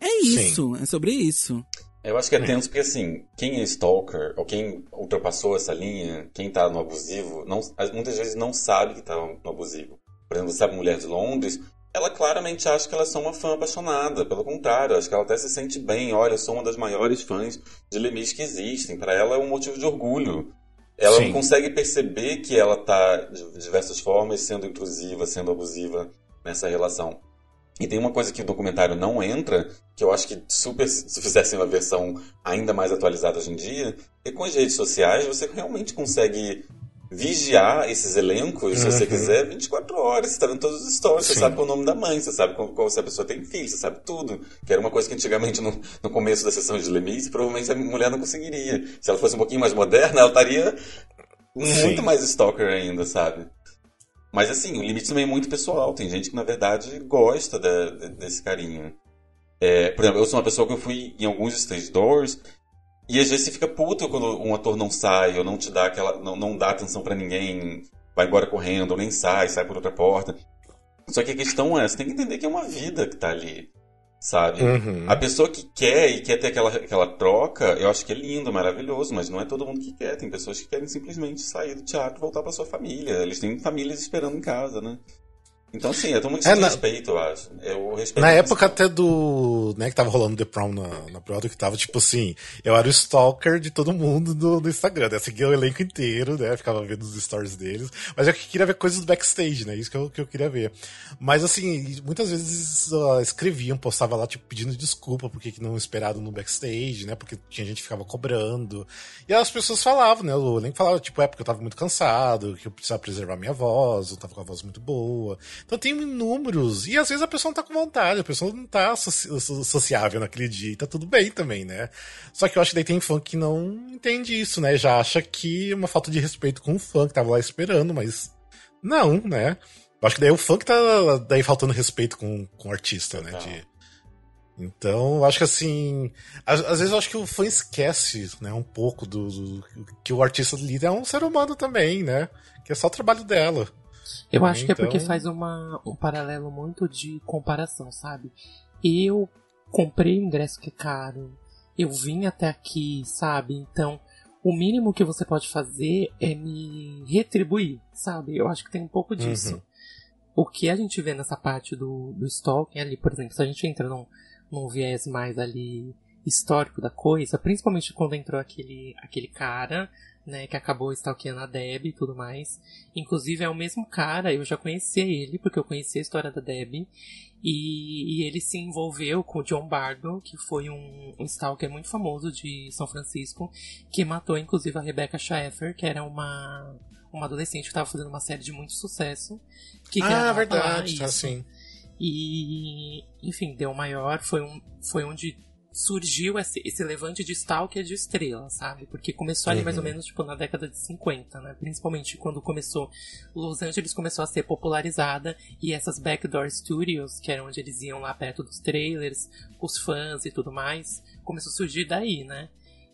É isso, é sobre isso. Eu acho que é tenso porque, assim, quem é stalker, ou quem ultrapassou essa linha, quem tá no abusivo, não, muitas vezes não sabe que tá no abusivo. Por exemplo, sabe Mulher de Londres, ela claramente acha que elas são uma fã apaixonada. Pelo contrário, acho que ela até se sente bem. Olha, eu sou uma das maiores fãs de Lemis que existem. Para ela é um motivo de orgulho. Ela Sim. consegue perceber que ela tá, de diversas formas, sendo intrusiva, sendo abusiva nessa relação. E tem uma coisa que o documentário não entra, que eu acho que super, se fizessem uma versão ainda mais atualizada hoje em dia, é com as redes sociais você realmente consegue vigiar esses elencos, se você Uhum. quiser, 24 horas. Você tá vendo todos os stories, você Sim. sabe qual é o nome da mãe, você sabe qual, qual- se a pessoa tem filho, você sabe tudo. Que era uma coisa que antigamente, no, no começo da sessão de Lemis, provavelmente a mulher não conseguiria. Se ela fosse um pouquinho mais moderna, ela estaria muito Sim. mais stalker ainda, sabe? Mas assim, o limite também é muito pessoal. Tem gente que, na verdade, gosta da- de- desse carinho. É, por exemplo, eu sou uma pessoa que eu fui em alguns stage doors e às vezes você fica puto quando um ator não sai ou não te dá aquela. não, não dá atenção pra ninguém, vai embora correndo, ou nem sai, sai por outra porta. Só que a questão é, você tem que entender que é uma vida que tá ali. Sabe? Uhum. A pessoa que quer e quer ter aquela, aquela troca, eu acho que é lindo, maravilhoso, mas não é todo mundo que quer. Tem pessoas que querem simplesmente sair do teatro e voltar pra sua família. Eles têm famílias esperando em casa, né? Então, sim, é todo muito É, na- respeito, eu acho. Eu respeito Na época até do. né, que tava rolando The Prom na, na Broadway, que tava tipo assim, eu era o stalker de todo mundo no, no Instagram, né? Eu seguia o elenco inteiro, né? Ficava vendo os stories deles. Mas eu queria ver coisas do backstage, né? Isso que eu, que eu queria ver. Mas assim, muitas vezes escreviam, postava lá, tipo, pedindo desculpa porque que não esperaram no backstage, né? Porque tinha gente que ficava cobrando. E as pessoas falavam, né? O elenco falava, tipo, é porque eu tava muito cansado, que eu precisava preservar minha voz, eu tava com a voz muito boa. Então tem inúmeros. E às vezes a pessoa não tá com vontade, a pessoa não tá soci- so- sociável naquele dia. E tá tudo bem também, né? Só que eu acho que daí tem fã que não entende isso, né? Já acha que é uma falta de respeito com o fã que tava lá esperando, mas não, né? Eu acho que daí é o fã que tá daí faltando respeito com, com o artista, né? Total. De- Então, eu acho que assim. Às, às vezes eu acho que o fã esquece, né, um pouco do, do- que o artista ali é um ser humano também, né? Que é só o trabalho dela. Eu acho que é Então- porque faz uma, um paralelo muito de comparação, sabe? Eu comprei o ingresso que é caro, eu vim até aqui, sabe? Então, o mínimo que você pode fazer é me retribuir, sabe? Eu acho que tem um pouco disso. Uhum. O que a gente vê nessa parte do, do stalking ali, por exemplo, se a gente entra num, num viés mais ali histórico da coisa, principalmente quando entrou aquele, aquele cara, né, que acabou stalkeando a Deb e tudo mais. Inclusive é o mesmo cara, eu já conhecia ele, porque eu conhecia a história da Deb. E, e ele se envolveu com o John Bardo, que foi um, um stalker muito famoso de São Francisco, que matou inclusive a Rebecca Schaeffer, que era uma, uma adolescente que estava fazendo uma série de muito sucesso. Que ah, verdade, tá assim. E, enfim, deu maior, foi, um, foi onde surgiu esse, esse levante de stalker de estrela, sabe? Porque começou ali mais ou Uhum. menos tipo na década de 50, né? Principalmente quando começou Los Angeles começou a ser popularizada e essas backdoor studios, que era onde eles iam lá perto dos trailers, os fãs e tudo mais, começou a surgir daí, né?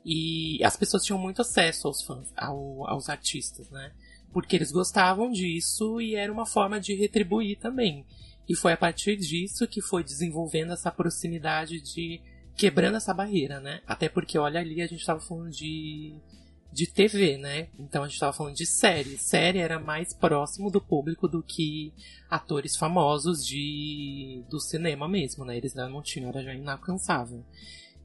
E as pessoas tinham muito acesso aos fãs, ao- aos artistas, né? Porque eles gostavam disso e era uma forma de retribuir também. E foi a partir disso que foi desenvolvendo essa proximidade de quebrando essa barreira, né? Até porque olha ali a gente estava falando de de TV, né? Então a gente estava falando de série. Série era mais próximo do público do que atores famosos de do cinema mesmo, né? Eles não tinham, era já inalcançável.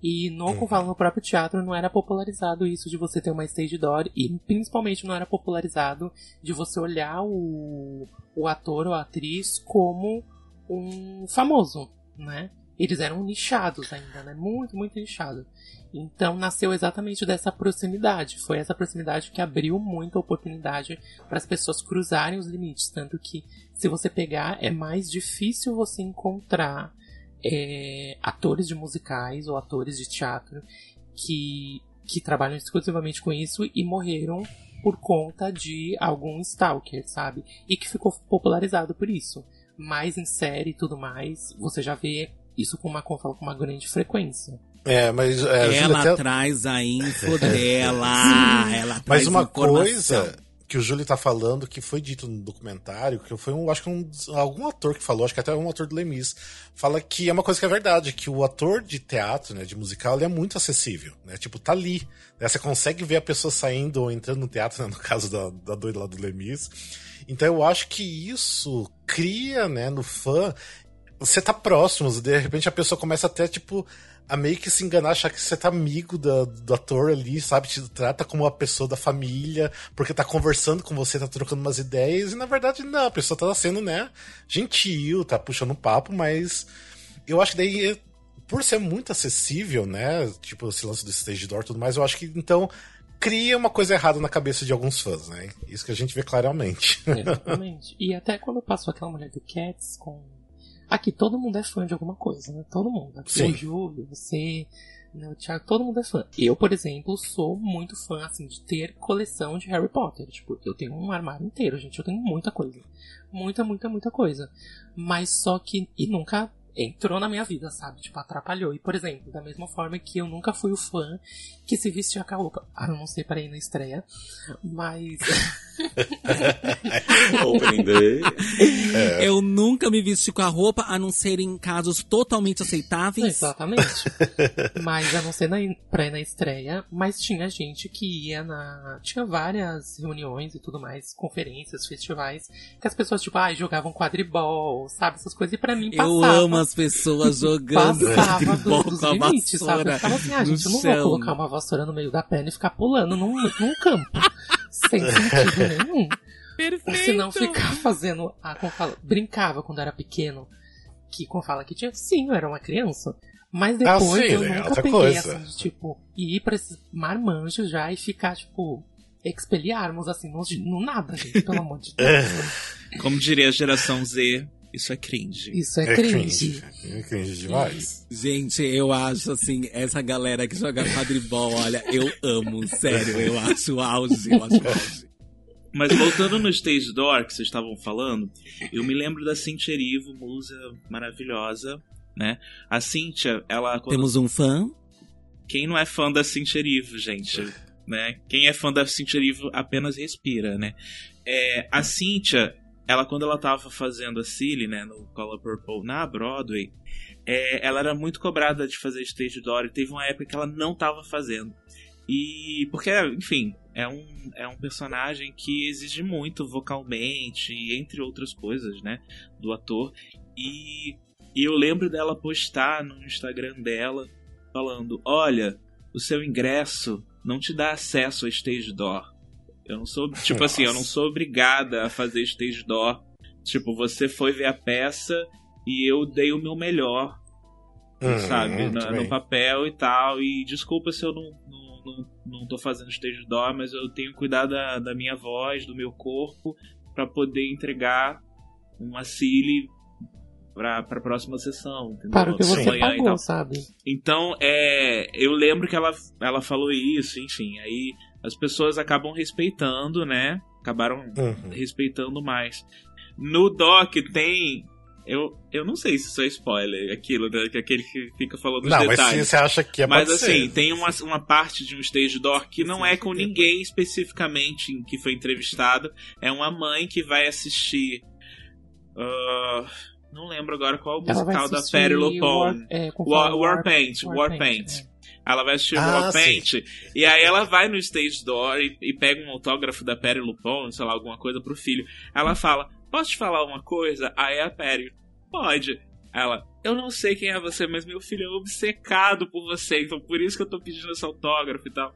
E no, Uhum. no próprio teatro não era popularizado isso de você ter uma stage door e principalmente não era popularizado de você olhar o, o ator ou a atriz como um famoso, né? Eles eram nichados ainda, né? Muito, muito nichado. Então nasceu exatamente dessa proximidade. Foi essa proximidade que abriu muita oportunidade para as pessoas cruzarem os limites. Tanto que, se você pegar, é mais difícil você encontrar é, atores de musicais ou atores de teatro que, que trabalham exclusivamente com isso e morreram por conta de algum stalker, sabe? E que ficou popularizado por isso. Mas em série e tudo mais, você já vê isso com uma, falo, com uma grande frequência. É, mas. É, Ela até- traz a info dela. Ela traz Mas uma informação. coisa que o Júlio tá falando, que foi dito no documentário, que foi um, acho que um, algum ator que falou, acho que até um ator do Lemis, fala que é uma coisa que é verdade, que o ator de teatro, né, de musical, ele é muito acessível, né, tipo, tá ali, né, você consegue ver a pessoa saindo ou entrando no teatro, né, no caso da, da doida lá do Lemis, então eu acho que isso cria, né, no fã você tá próximo, de repente a pessoa começa até, tipo, a meio que se enganar, achar que você tá amigo da, do ator ali, sabe? Te trata como uma pessoa da família, porque tá conversando com você, tá trocando umas ideias, e na verdade não, a pessoa tá sendo, né, gentil, tá puxando um papo, mas eu acho que daí, por ser muito acessível, né, tipo, esse lance do stage door e tudo mais, eu acho que então cria uma coisa errada na cabeça de alguns fãs, né? Isso que a gente vê claramente. Exatamente. e até quando passou aquela mulher do Cats com. Aqui todo mundo é fã de alguma coisa, né? Todo mundo. Aqui Sim. o Júlio, você, né, o Thiago, todo mundo é fã. Eu, por exemplo, sou muito fã, assim, de ter coleção de Harry Potter. Tipo, eu tenho um armário inteiro, gente. Eu tenho muita coisa. Muita, muita, muita coisa. Mas só que. E nunca entrou na minha vida, sabe? Tipo, atrapalhou. E, por exemplo, da mesma forma que eu nunca fui o fã que se vestia com a roupa. Ah, eu não sei para ir na estreia. Mas. Opening Day. Eu nunca me vesti com a roupa, a não ser em casos totalmente aceitáveis. Exatamente. mas a não ser na, pra ir na estreia, mas tinha gente que ia na. Tinha várias reuniões e tudo mais, conferências, festivais, que as pessoas, tipo, ah, jogavam quadribol, sabe? Essas coisas. E pra mim passava. Eu amo as pessoas jogando dos com a limites, sabe? Eu vassoura ficava assim, ah, gente, eu não chão. vou colocar uma vassoura no meio da perna e ficar pulando num, num campo. sem sentido nenhum. Ou se não ficar fazendo. Ah, como fala, brincava quando era pequeno. Que como fala que tinha. Sim, eu era uma criança. Mas depois Ah, sim, eu né? nunca Outra peguei coisa. assim, de, tipo, ir pra esses marmanjos já e ficar, tipo, expeliarmos assim, no, no nada, gente, pelo amor de Deus. Como diria a geração Z, isso é cringe. Isso é, É cringe. cringe. É cringe demais. Gente, eu acho assim, essa galera que joga quadribol, olha, eu amo, sério, eu acho auge, eu acho auge. Mas voltando no Stage Door que vocês estavam falando, eu me lembro da Cintia Erivo, musa maravilhosa, né? A Cintia, ela... quando- Temos um fã? Quem não é fã da Cintia Erivo, gente? Né? Quem é fã da Cintia Erivo apenas respira, né? É, a Cintia, ela quando ela tava fazendo a Cilly, né, no Color Purple na Broadway, é, ela era muito cobrada de fazer stage door e teve uma época que ela não tava fazendo. E porque, enfim, é um, é um personagem que exige muito vocalmente, entre outras coisas, né, do ator. E, e eu lembro dela postar no Instagram dela falando: Olha, o seu ingresso não te dá acesso a stage door. Eu não sou, tipo assim, eu não sou obrigada a fazer stage door. Tipo, você foi ver a peça e eu dei o meu melhor, Hum, sabe, na- no papel e tal. E desculpa se eu não, não, não, não tô fazendo stage door, mas eu tenho que cuidar da, da minha voz, do meu corpo, pra poder entregar uma Cilly pra, pra próxima sessão. Entendeu? Para o que você e pagou, sabe? Então, é, eu lembro que ela, ela falou isso, enfim. Aí as pessoas acabam respeitando, né? Acabaram Uhum. respeitando mais. No doc tem. Eu, eu não sei se isso é spoiler, aquilo, né, que aquele que fica falando os Não, mas detalhes. se você acha que é Mas pode assim, ser. tem uma, uma parte de um stage door que não é com ninguém especificamente em que foi entrevistado. É uma mãe que vai assistir. ah, não lembro agora qual o musical da Perry War, Lupone. é, War, Warpaint, Warpaint. Warpaint, é. Ela vai assistir Ah, Warpaint. E aí ela vai no stage door e, e pega um autógrafo da Perry Lupone, sei lá, alguma coisa pro filho. Ela fala: Posso te falar uma coisa? Aí a Perry, pode. Ela, eu não sei quem é você, mas meu filho é obcecado por você, então por isso que eu tô pedindo esse autógrafo e tal.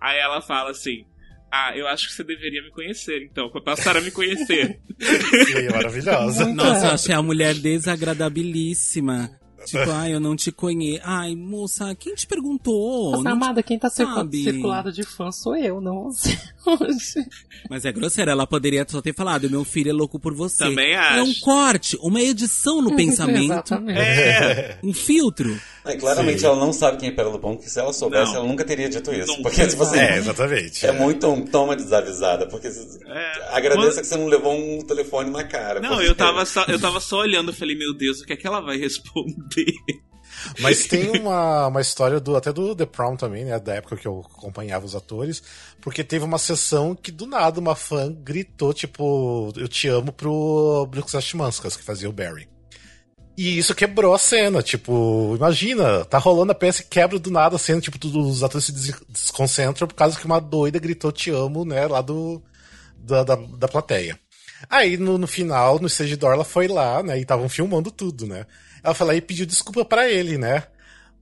Aí ela fala assim: Ah, eu acho que você deveria me conhecer, então, pra passar a me conhecer. Sim, maravilhosa. Nossa, eu é. achei a mulher desagradabilíssima. Tipo, ai, eu não te conheço. Ai, moça, quem te perguntou? Nossa, Não te- amada, quem tá sabe? circulado de fã sou eu, não você. Hoje. Mas é grosseira, ela poderia só ter falado, meu filho é louco por você. Também É um acho. corte, uma edição no pensamento, Exatamente. É, um filtro. É, claramente Sim. ela não sabe quem é Pérola Pão, porque se ela soubesse, Não. ela nunca teria dito isso. Não. Porque, tipo assim, É, exatamente. é muito um toma desavisada. Porque É. agradeça que você não levou um telefone na cara. Não, porque- eu tava, só, eu tava só olhando e falei, meu Deus, o que é que ela vai responder? Mas tem uma, uma história do até do The Prom também, né? Da época que eu acompanhava os atores. Porque teve uma sessão que do nada uma fã gritou, tipo, eu te amo pro Brooks Ashmanskas, que fazia o Barry. E isso quebrou a cena, tipo, imagina, tá rolando a peça e quebra do nada a cena, tipo, todos os atores se des- desconcentram por causa que uma doida gritou te amo, né, lá do, da, da, da plateia. Aí no, no final, no stage door, ela foi lá, né? E estavam filmando tudo, né? Ela foi lá e pediu desculpa para ele, né?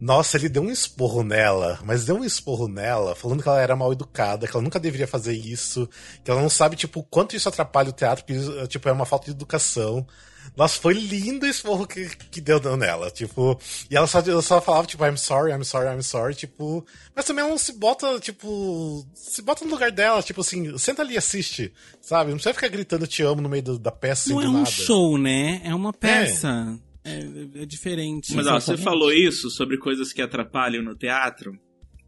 Nossa, ele deu um esporro nela, mas deu um esporro nela, falando que ela era mal educada, que ela nunca deveria fazer isso, que ela não sabe, tipo, quanto isso atrapalha o teatro, que, tipo, é uma falta de educação. Nossa, foi lindo o esporro que, que deu nela, tipo, e ela só, ela só falava, tipo, I'm sorry, I'm sorry, I'm sorry, tipo, mas também ela não se bota, tipo, se bota no lugar dela, tipo assim, senta ali e assiste, sabe? Não precisa ficar gritando te amo no meio do, da peça Não é um nada. show, né? É uma peça. É, é diferente. Mas ó, você falou isso sobre coisas que atrapalham no teatro.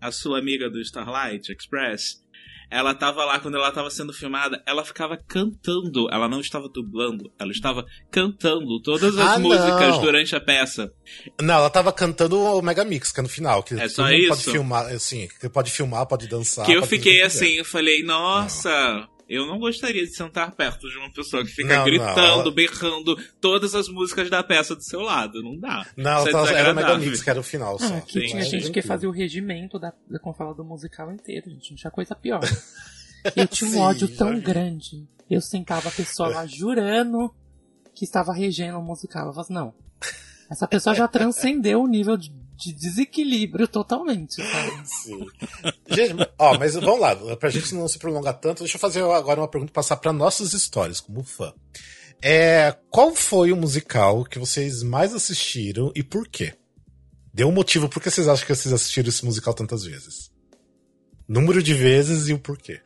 A sua amiga do Starlight Express, ela tava lá quando ela tava sendo filmada, ela ficava cantando. Ela não estava dublando, ela estava cantando todas as Ah, músicas não. durante a peça. Não, ela tava cantando o Mega Mix, que é no final, que É só mundo pode isso? filmar, assim, que pode filmar, pode dançar. que eu fiquei assim, eu falei, nossa, eu não gostaria de sentar perto de uma pessoa que fica Não, gritando, não, ela- berrando todas as músicas da peça do seu lado. Não dá. Não, é tava, era Mega. Mix, que era o final só. Ah, Sim. tinha gente que fazia o regimento da, da como fala, do musical inteiro, gente. Não tinha coisa pior. Eu tinha um Sim, ódio já tão vi. grande. Eu sentava a pessoa lá jurando que estava regendo o musical. Eu falava assim, não. Essa pessoa já transcendeu o nível de, de desequilíbrio totalmente, sabe? Sim. Gente, ó, mas vamos lá, pra gente não se prolongar tanto, deixa eu fazer agora uma pergunta passar pra nossas histórias, como fã. É, qual foi o musical que vocês mais assistiram e por quê? Dê um motivo por que vocês acham que vocês assistiram esse musical tantas vezes. Número de vezes e o porquê.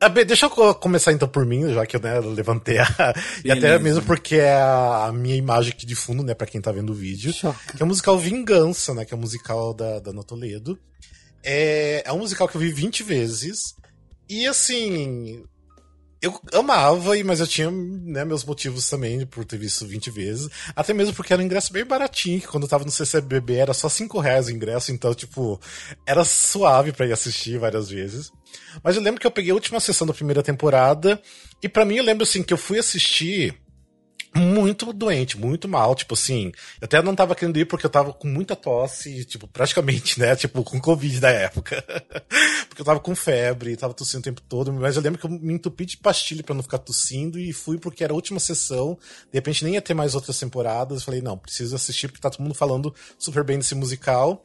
Ah, bem, deixa eu co- começar então por mim, já que eu né, levantei a. E até mesmo porque é a, a minha imagem aqui de fundo, né, pra quem tá vendo o vídeo. Choca. Que é o musical Vingança, né? Que é o musical da, da Ana Toledo. É, é um musical que eu vi 20 vezes. E assim. Eu amava, mas eu tinha né, meus motivos também por ter visto 20 vezes. Até mesmo porque era um ingresso bem baratinho, que quando eu tava no CCBB era só 5 reais o ingresso, então, tipo, era suave pra ir assistir várias vezes. Mas eu lembro que eu peguei a última sessão da primeira temporada, e pra mim eu lembro assim que eu fui assistir muito doente, muito mal, tipo assim, eu até não tava querendo ir porque eu tava com muita tosse, tipo, praticamente, né, tipo, com Covid da época. porque eu tava com febre, tava tossindo o tempo todo, mas eu lembro que eu me entupi de pastilha pra não ficar tossindo e fui porque era a última sessão, de repente nem ia ter mais outras temporadas, eu falei, não, preciso assistir porque tá todo mundo falando super bem desse musical.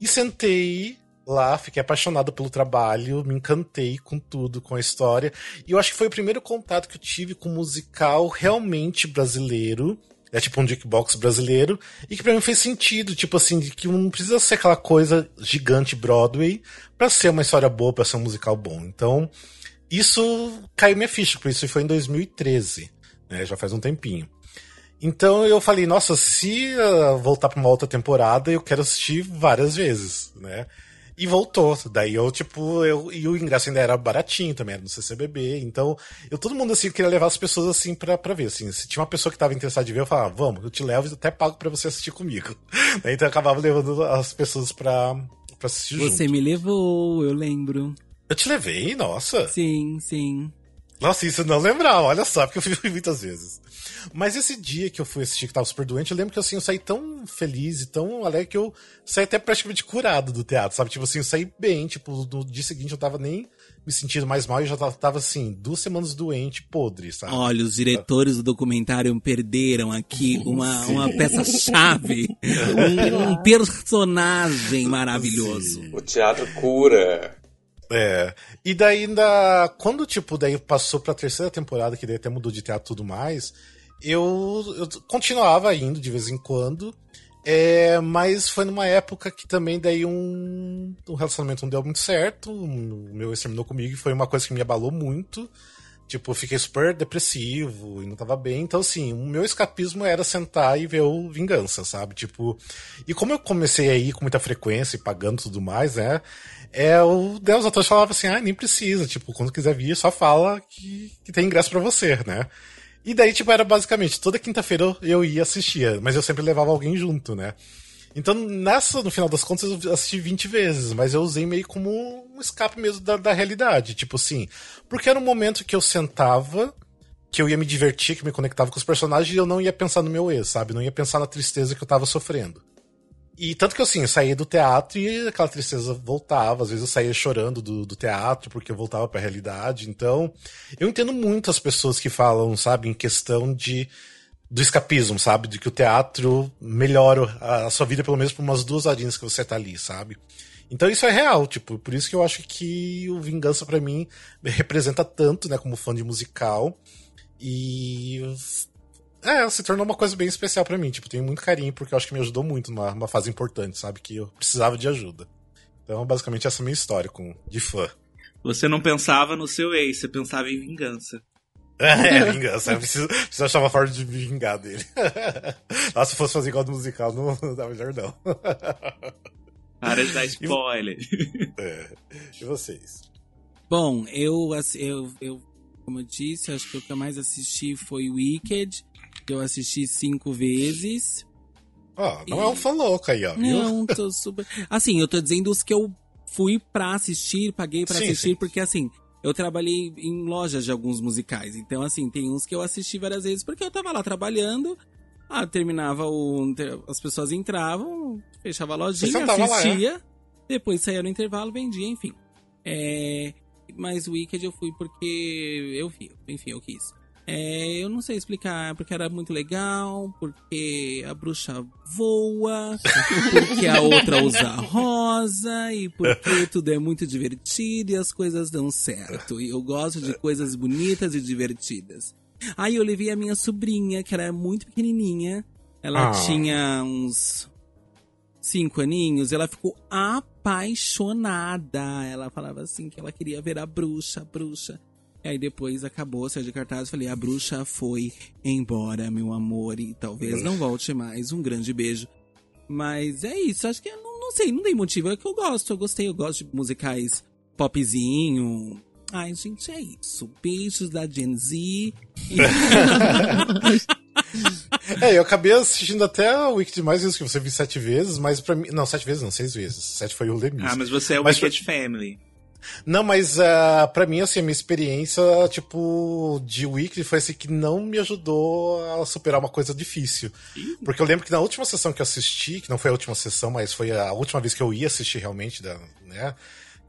E sentei lá, fiquei apaixonado pelo trabalho, me encantei com tudo, com a história. E eu acho que foi o primeiro contato que eu tive com um musical realmente brasileiro. É tipo um jukebox brasileiro. E que pra mim fez sentido, tipo assim, de que não precisa ser aquela coisa gigante Broadway pra ser uma história boa, pra ser um musical bom. Então, isso caiu minha ficha, por isso foi em 2013, né? Já faz um tempinho. Então eu falei, nossa, se uh, voltar pra uma outra temporada, eu quero assistir várias vezes, né? E voltou. Daí eu, tipo, eu, e o ingresso ainda era baratinho também, era no CCBB. Então, eu todo mundo assim, queria levar as pessoas assim pra, pra ver. Assim, se tinha uma pessoa que tava interessada em ver, eu falava, vamos, eu te levo e até pago pra você assistir comigo. então eu acabava levando as pessoas pra, pra assistir Você junto. me levou, eu lembro. Eu te levei, nossa. Sim, sim. Nossa, isso eu não lembrava, olha só, porque eu fui muitas vezes. Mas esse dia que eu fui assistir que tava super doente, eu lembro que assim, eu saí tão feliz e tão alegre que eu saí até praticamente curado do teatro, sabe? Tipo assim, eu saí bem, tipo, no dia seguinte eu tava nem me sentindo mais mal e já tava, tava, assim, duas semanas doente, podre, sabe? Olha, os diretores do documentário perderam aqui uma, uma peça-chave. Um, um personagem maravilhoso. O teatro cura. É. E daí ainda. Quando, tipo, daí passou pra terceira temporada, que daí até mudou de teatro e tudo mais, eu, eu continuava indo de vez em quando. É, mas foi numa época que também daí um, um relacionamento não deu muito certo. O meu ex terminou comigo e foi uma coisa que me abalou muito. Tipo, eu fiquei super depressivo e não tava bem. Então, assim, o meu escapismo era sentar e ver o Vingança, sabe? Tipo. E como eu comecei a ir com muita frequência e pagando tudo mais, né? É, o, os atores falavam assim, ah, nem precisa, tipo, quando quiser vir, só fala que, que tem ingresso pra você, né? E daí, tipo, era basicamente, toda quinta-feira eu, ia assistir, mas eu sempre levava alguém junto, né? Então, nessa, no final das contas, eu assisti 20 vezes, mas eu usei meio como um escape mesmo da, da realidade. Tipo assim, porque era um momento que eu sentava, que eu ia me divertir, que me conectava com os personagens e eu não ia pensar no meu ex, sabe? Não ia pensar na tristeza que eu tava sofrendo. E tanto que assim, eu saía do teatro e aquela tristeza voltava. Às vezes eu saía chorando do, do teatro porque eu voltava pra realidade. Então, eu entendo muito as pessoas que falam, sabe, em questão de do escapismo, sabe? De que o teatro melhora a, a sua vida pelo menos por umas duas horinhas que você tá ali, sabe? Então isso é real, tipo, por isso que eu acho que o Vingança para mim representa tanto, né, como fã de musical. E é, se tornou uma coisa bem especial para mim. Tipo, tenho muito carinho porque eu acho que me ajudou muito numa, numa fase importante, sabe? Que eu precisava de ajuda. Então, basicamente, essa é a minha história com, de fã. Você não pensava no seu ex, você pensava em vingança. É, vingança. Eu preciso, preciso achar uma forma de me vingar dele. Nossa, se fosse fazer igual do musical, não, não dá melhor, não. Para de dar spoiler. É. E vocês? Bom, eu, assi- eu, eu, como eu disse, acho que o que eu mais assisti foi Wicked, eu assisti cinco vezes. Ó, não é um fã louco aí, ó. viu? Não, tô super. Assim, eu tô dizendo os que eu fui pra assistir, paguei pra Sim, assistir, sim. porque assim, eu trabalhei em lojas de alguns musicais. Então, assim, tem uns que eu assisti várias vezes porque eu tava lá trabalhando. Ah, terminava o. As pessoas entravam, fechava a lojinha, sentava lá, assistia, depois saía no intervalo, vendia, enfim. É, mas o Wicked eu fui porque eu vi, enfim, eu quis. É, eu não sei explicar, porque era muito legal, porque a bruxa voa, porque a outra usa rosa, e porque tudo é muito divertido e as coisas dão certo. E eu gosto de coisas bonitas e divertidas. Aí eu levei a minha sobrinha, que era muito pequenininha. Ela Ah. tinha uns cinco aninhos, ela ficou apaixonada. Ela falava assim que ela queria ver a bruxa, a bruxa. E aí depois acabou, saiu de cartaz, falei, a bruxa foi embora, meu amor, e talvez não volte mais. Um grande beijo. Mas é isso, acho que eu não, não sei, não tem motivo, é que eu gosto, eu gostei, eu gosto de musicais popzinho. Ai, gente, é isso. Beijos da Gen Z. E- É, eu acabei assistindo até o Wicked mais vezes que você vi sete vezes, mas pra mim. Não, sete vezes não, seis vezes. Sete foi o Lemis. Ah, mas você é o Mas Wicked Family. Não, mas uh, pra mim, assim, a minha experiência, tipo, de Weekly foi assim que não me ajudou a superar uma coisa difícil. Porque eu lembro que na última sessão que eu assisti, que não foi a última sessão, mas foi a última vez que eu ia assistir realmente, da, né?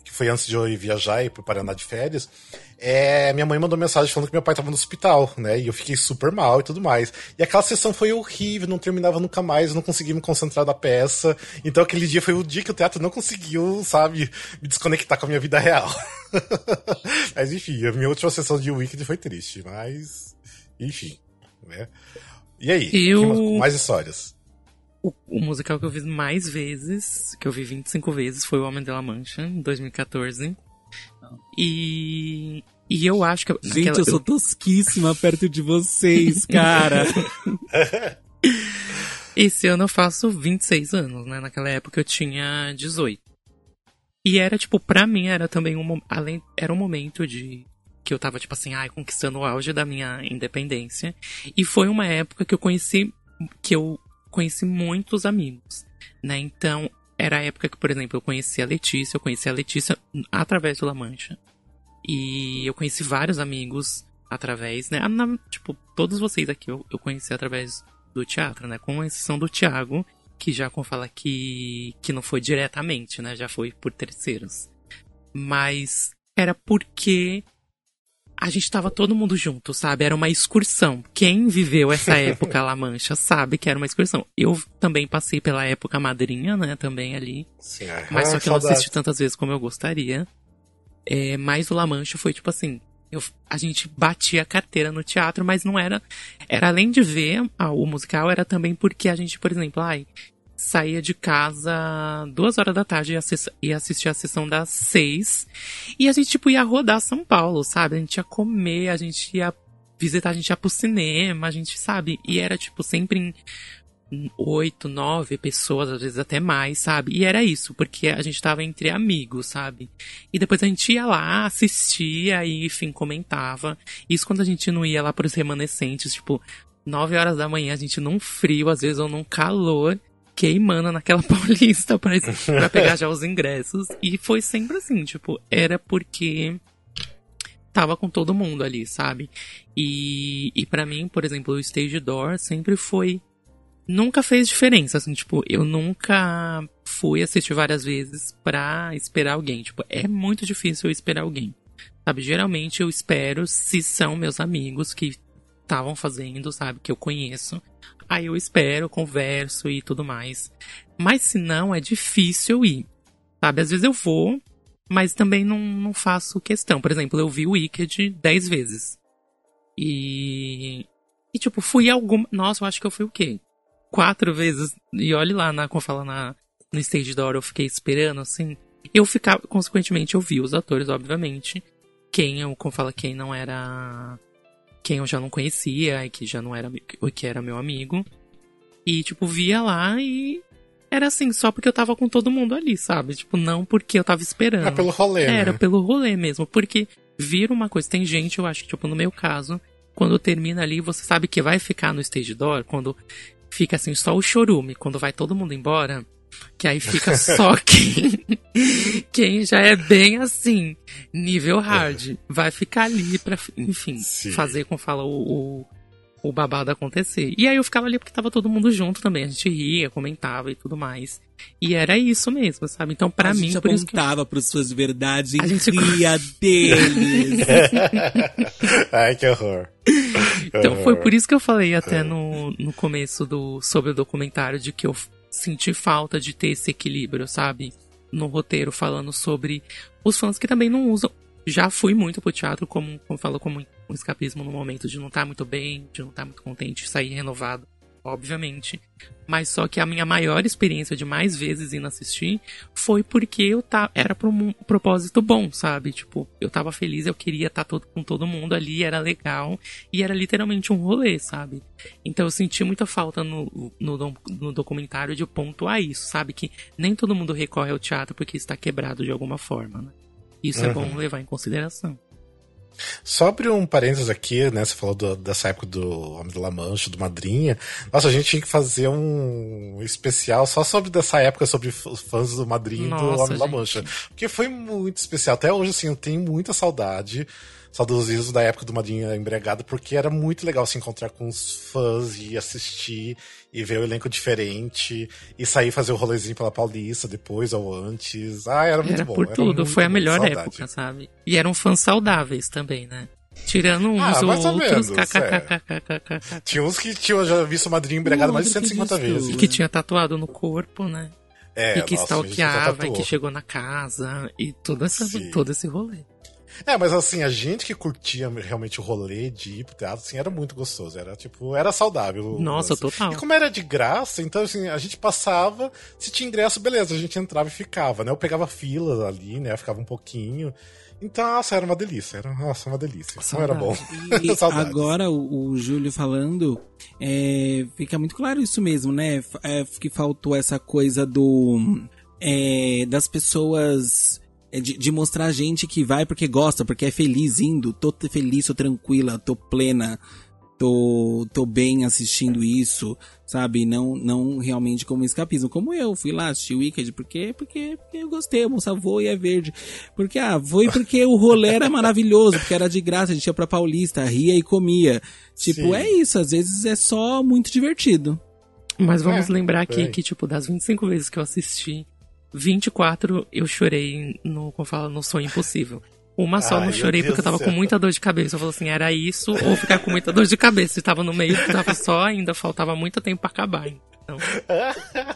Que foi antes de eu ir viajar e pro Paraná de férias. É, minha mãe mandou mensagem falando que meu pai tava no hospital, né? E eu fiquei super mal e tudo mais. E aquela sessão foi horrível, não terminava nunca mais, não consegui me concentrar da peça. Então aquele dia foi o dia que o teatro não conseguiu, sabe, me desconectar com a minha vida real. mas enfim, a minha última sessão de Wicked foi triste, mas. Enfim, né? E aí? Eu- Mais histórias. O, o musical que eu vi mais vezes, que eu vi 25 vezes, foi O Homem de La Mancha, em 2014. E. E eu acho que. Gente, aquela- eu sou tosquíssima perto de vocês, cara. Esse ano eu faço 26 anos, né? Naquela época eu tinha 18. E era, tipo, pra mim era também um além Era um momento de. Que eu tava, tipo assim, ai, conquistando o auge da minha independência. E foi uma época que eu conheci. Que eu conheci muitos amigos, né? Então, era a época que, por exemplo, eu conheci a Letícia, eu conheci a Letícia através do La Mancha. E eu conheci vários amigos através, né? Na- tipo, todos vocês aqui eu, eu conheci através do teatro, né? Com exceção do Thiago, que já com fala que, que não foi diretamente, né? Já foi por terceiros. Mas era porque a gente tava todo mundo junto, sabe? Era uma excursão. Quem viveu essa época La Mancha sabe que era uma excursão. Eu também passei pela época madrinha, né? Também ali. Sim, ai, Mas só ai, que eu não assisti tantas vezes como eu gostaria. É, mas o La Mancha foi tipo assim. eu- a gente batia a carteira no teatro, mas não era. Era além de ver ah, o musical, era também porque a gente, por exemplo, ai, saía de casa duas horas da tarde e assis- ia assistir a sessão das seis. E a gente, tipo, ia rodar São Paulo, sabe? A gente ia comer, a gente ia visitar, a gente ia pro cinema, a gente, sabe? E era, tipo, sempre em oito, nove pessoas, às vezes até mais, sabe? E era isso, porque a gente tava entre amigos, sabe? E depois a gente ia lá, assistia e, enfim, comentava. Isso quando a gente não ia lá pros remanescentes, tipo, nove horas da manhã, a gente num frio, às vezes, ou num calor, queimando naquela paulista pra, pra pegar já os ingressos. E foi sempre assim, tipo, era porque tava com todo mundo ali, sabe? E, e para mim, por exemplo, o Stage Door sempre foi nunca fez diferença, assim, tipo, eu nunca fui assistir várias vezes pra esperar alguém. Tipo, é muito difícil eu esperar alguém. Sabe, geralmente eu espero se são meus amigos que estavam fazendo, sabe, que eu conheço. Aí eu espero, converso e tudo mais. Mas se não, é difícil ir. Sabe, às vezes eu vou, mas também não, não faço questão. Por exemplo, eu vi o Wicked dez vezes. E. E tipo, fui alguma. Nossa, eu acho que eu fui o quê? Quatro vezes. E olhe lá, na, como fala na, no stage door, eu fiquei esperando, assim. Eu ficava, consequentemente, eu vi os atores, obviamente. Quem como fala, quem não era. Quem eu já não conhecia e que já não era. que era meu amigo. E, tipo, via lá e. Era assim, só porque eu tava com todo mundo ali, sabe? Tipo, não porque eu tava esperando. É pelo rolê, Era né? pelo rolê mesmo. Porque vira uma coisa. Tem gente, eu acho que, tipo, no meu caso, quando termina ali, você sabe que vai ficar no stage door, quando fica assim, só o chorume, quando vai todo mundo embora, que aí fica só quem, quem já é bem assim, nível hard, vai ficar ali pra, enfim, Sim. fazer como fala o, o, o babado acontecer. E aí eu ficava ali porque tava todo mundo junto também, a gente ria, comentava e tudo mais. E era isso mesmo, sabe? Então pra a mim, gente por isso que eu- apontava pros suas verdades e A gente- ria deles. Ai, que horror. Então foi por isso que eu falei até no, no começo do sobre o documentário de que eu senti falta de ter esse equilíbrio, sabe? No roteiro falando sobre os fãs que também não usam. Já fui muito pro teatro, como, como falo, como um escapismo no momento de não estar muito bem, de não estar muito contente, sair renovado, obviamente. Mas só que a minha maior experiência de mais vezes indo assistir foi porque eu tá, era pra um propósito bom, sabe? Tipo, eu tava feliz, eu queria estar todo, com todo mundo ali, era legal. E era literalmente um rolê, sabe? Então eu senti muita falta no, no, no documentário de pontuar isso, sabe? Que nem todo mundo recorre ao teatro porque está quebrado de alguma forma, né? Isso é bom levar em consideração. Só abrir um parênteses aqui, né? Você falou do- dessa época do Homem da La Mancha, do Madrinha. Nossa, a gente tinha que fazer um especial só sobre dessa época, sobre os fãs do Madrinha e do Homem da La. Mancha. Porque foi muito especial. Até hoje, assim, eu tenho muita saudade. Saudosismo da época do Madrinha Embregado, porque era muito legal se encontrar com os fãs e assistir e ver o elenco diferente e sair fazer o rolezinho pela Paulista depois ou antes. Ah, era muito Era bom. por era tudo, foi a melhor saudade. época, sabe? E eram fãs saudáveis também, né? Tirando uns Ah, ou outros, menos, kkkkkkk, Tinha uns que tinham já visto o Madrinha Embregado mais de Outro que 150 diz vezes. tudo. que tinha tatuado no corpo, né? É, e que nossa, stalkeava, e que chegou na casa, e todo, essa, Sim. todo esse rolê. É, mas assim, a gente que curtia realmente o rolê de ir pro teatro, assim, era muito gostoso. Era, tipo, era saudável. Nossa, lance. total. E como era de graça, então, assim, a gente passava, se tinha ingresso, beleza, a gente entrava e ficava, né? Eu pegava fila ali, né? Eu ficava um pouquinho. Então, nossa, era uma delícia. Era, nossa, uma delícia. Não era bom. E agora o, o Júlio falando, é, fica muito claro isso mesmo, né? É, que faltou essa coisa do é, das pessoas de, de mostrar a gente que vai porque gosta, porque é feliz indo. Tô feliz, tô tranquila, tô plena, tô, tô bem assistindo isso, sabe? Não, não realmente como escapismo. Como eu fui lá assistir Wicked, porque, porque, porque eu gostei, a moça voa e é verde. Porque, ah, foi porque o rolê era maravilhoso, porque era de graça, a gente ia pra Paulista, ria e comia. Tipo, Sim. é isso, às vezes é só muito divertido. Mas vamos É, lembrar aqui que, tipo, das 25 vezes que eu assisti, 24 eu chorei no, como fala, no Sonho Impossível. Uma só Ai, não chorei porque eu tava com muita dor de cabeça. Eu falei assim, era isso ou ficar com muita dor de cabeça. E tava no meio, tava só ainda, faltava muito tempo pra acabar. Então.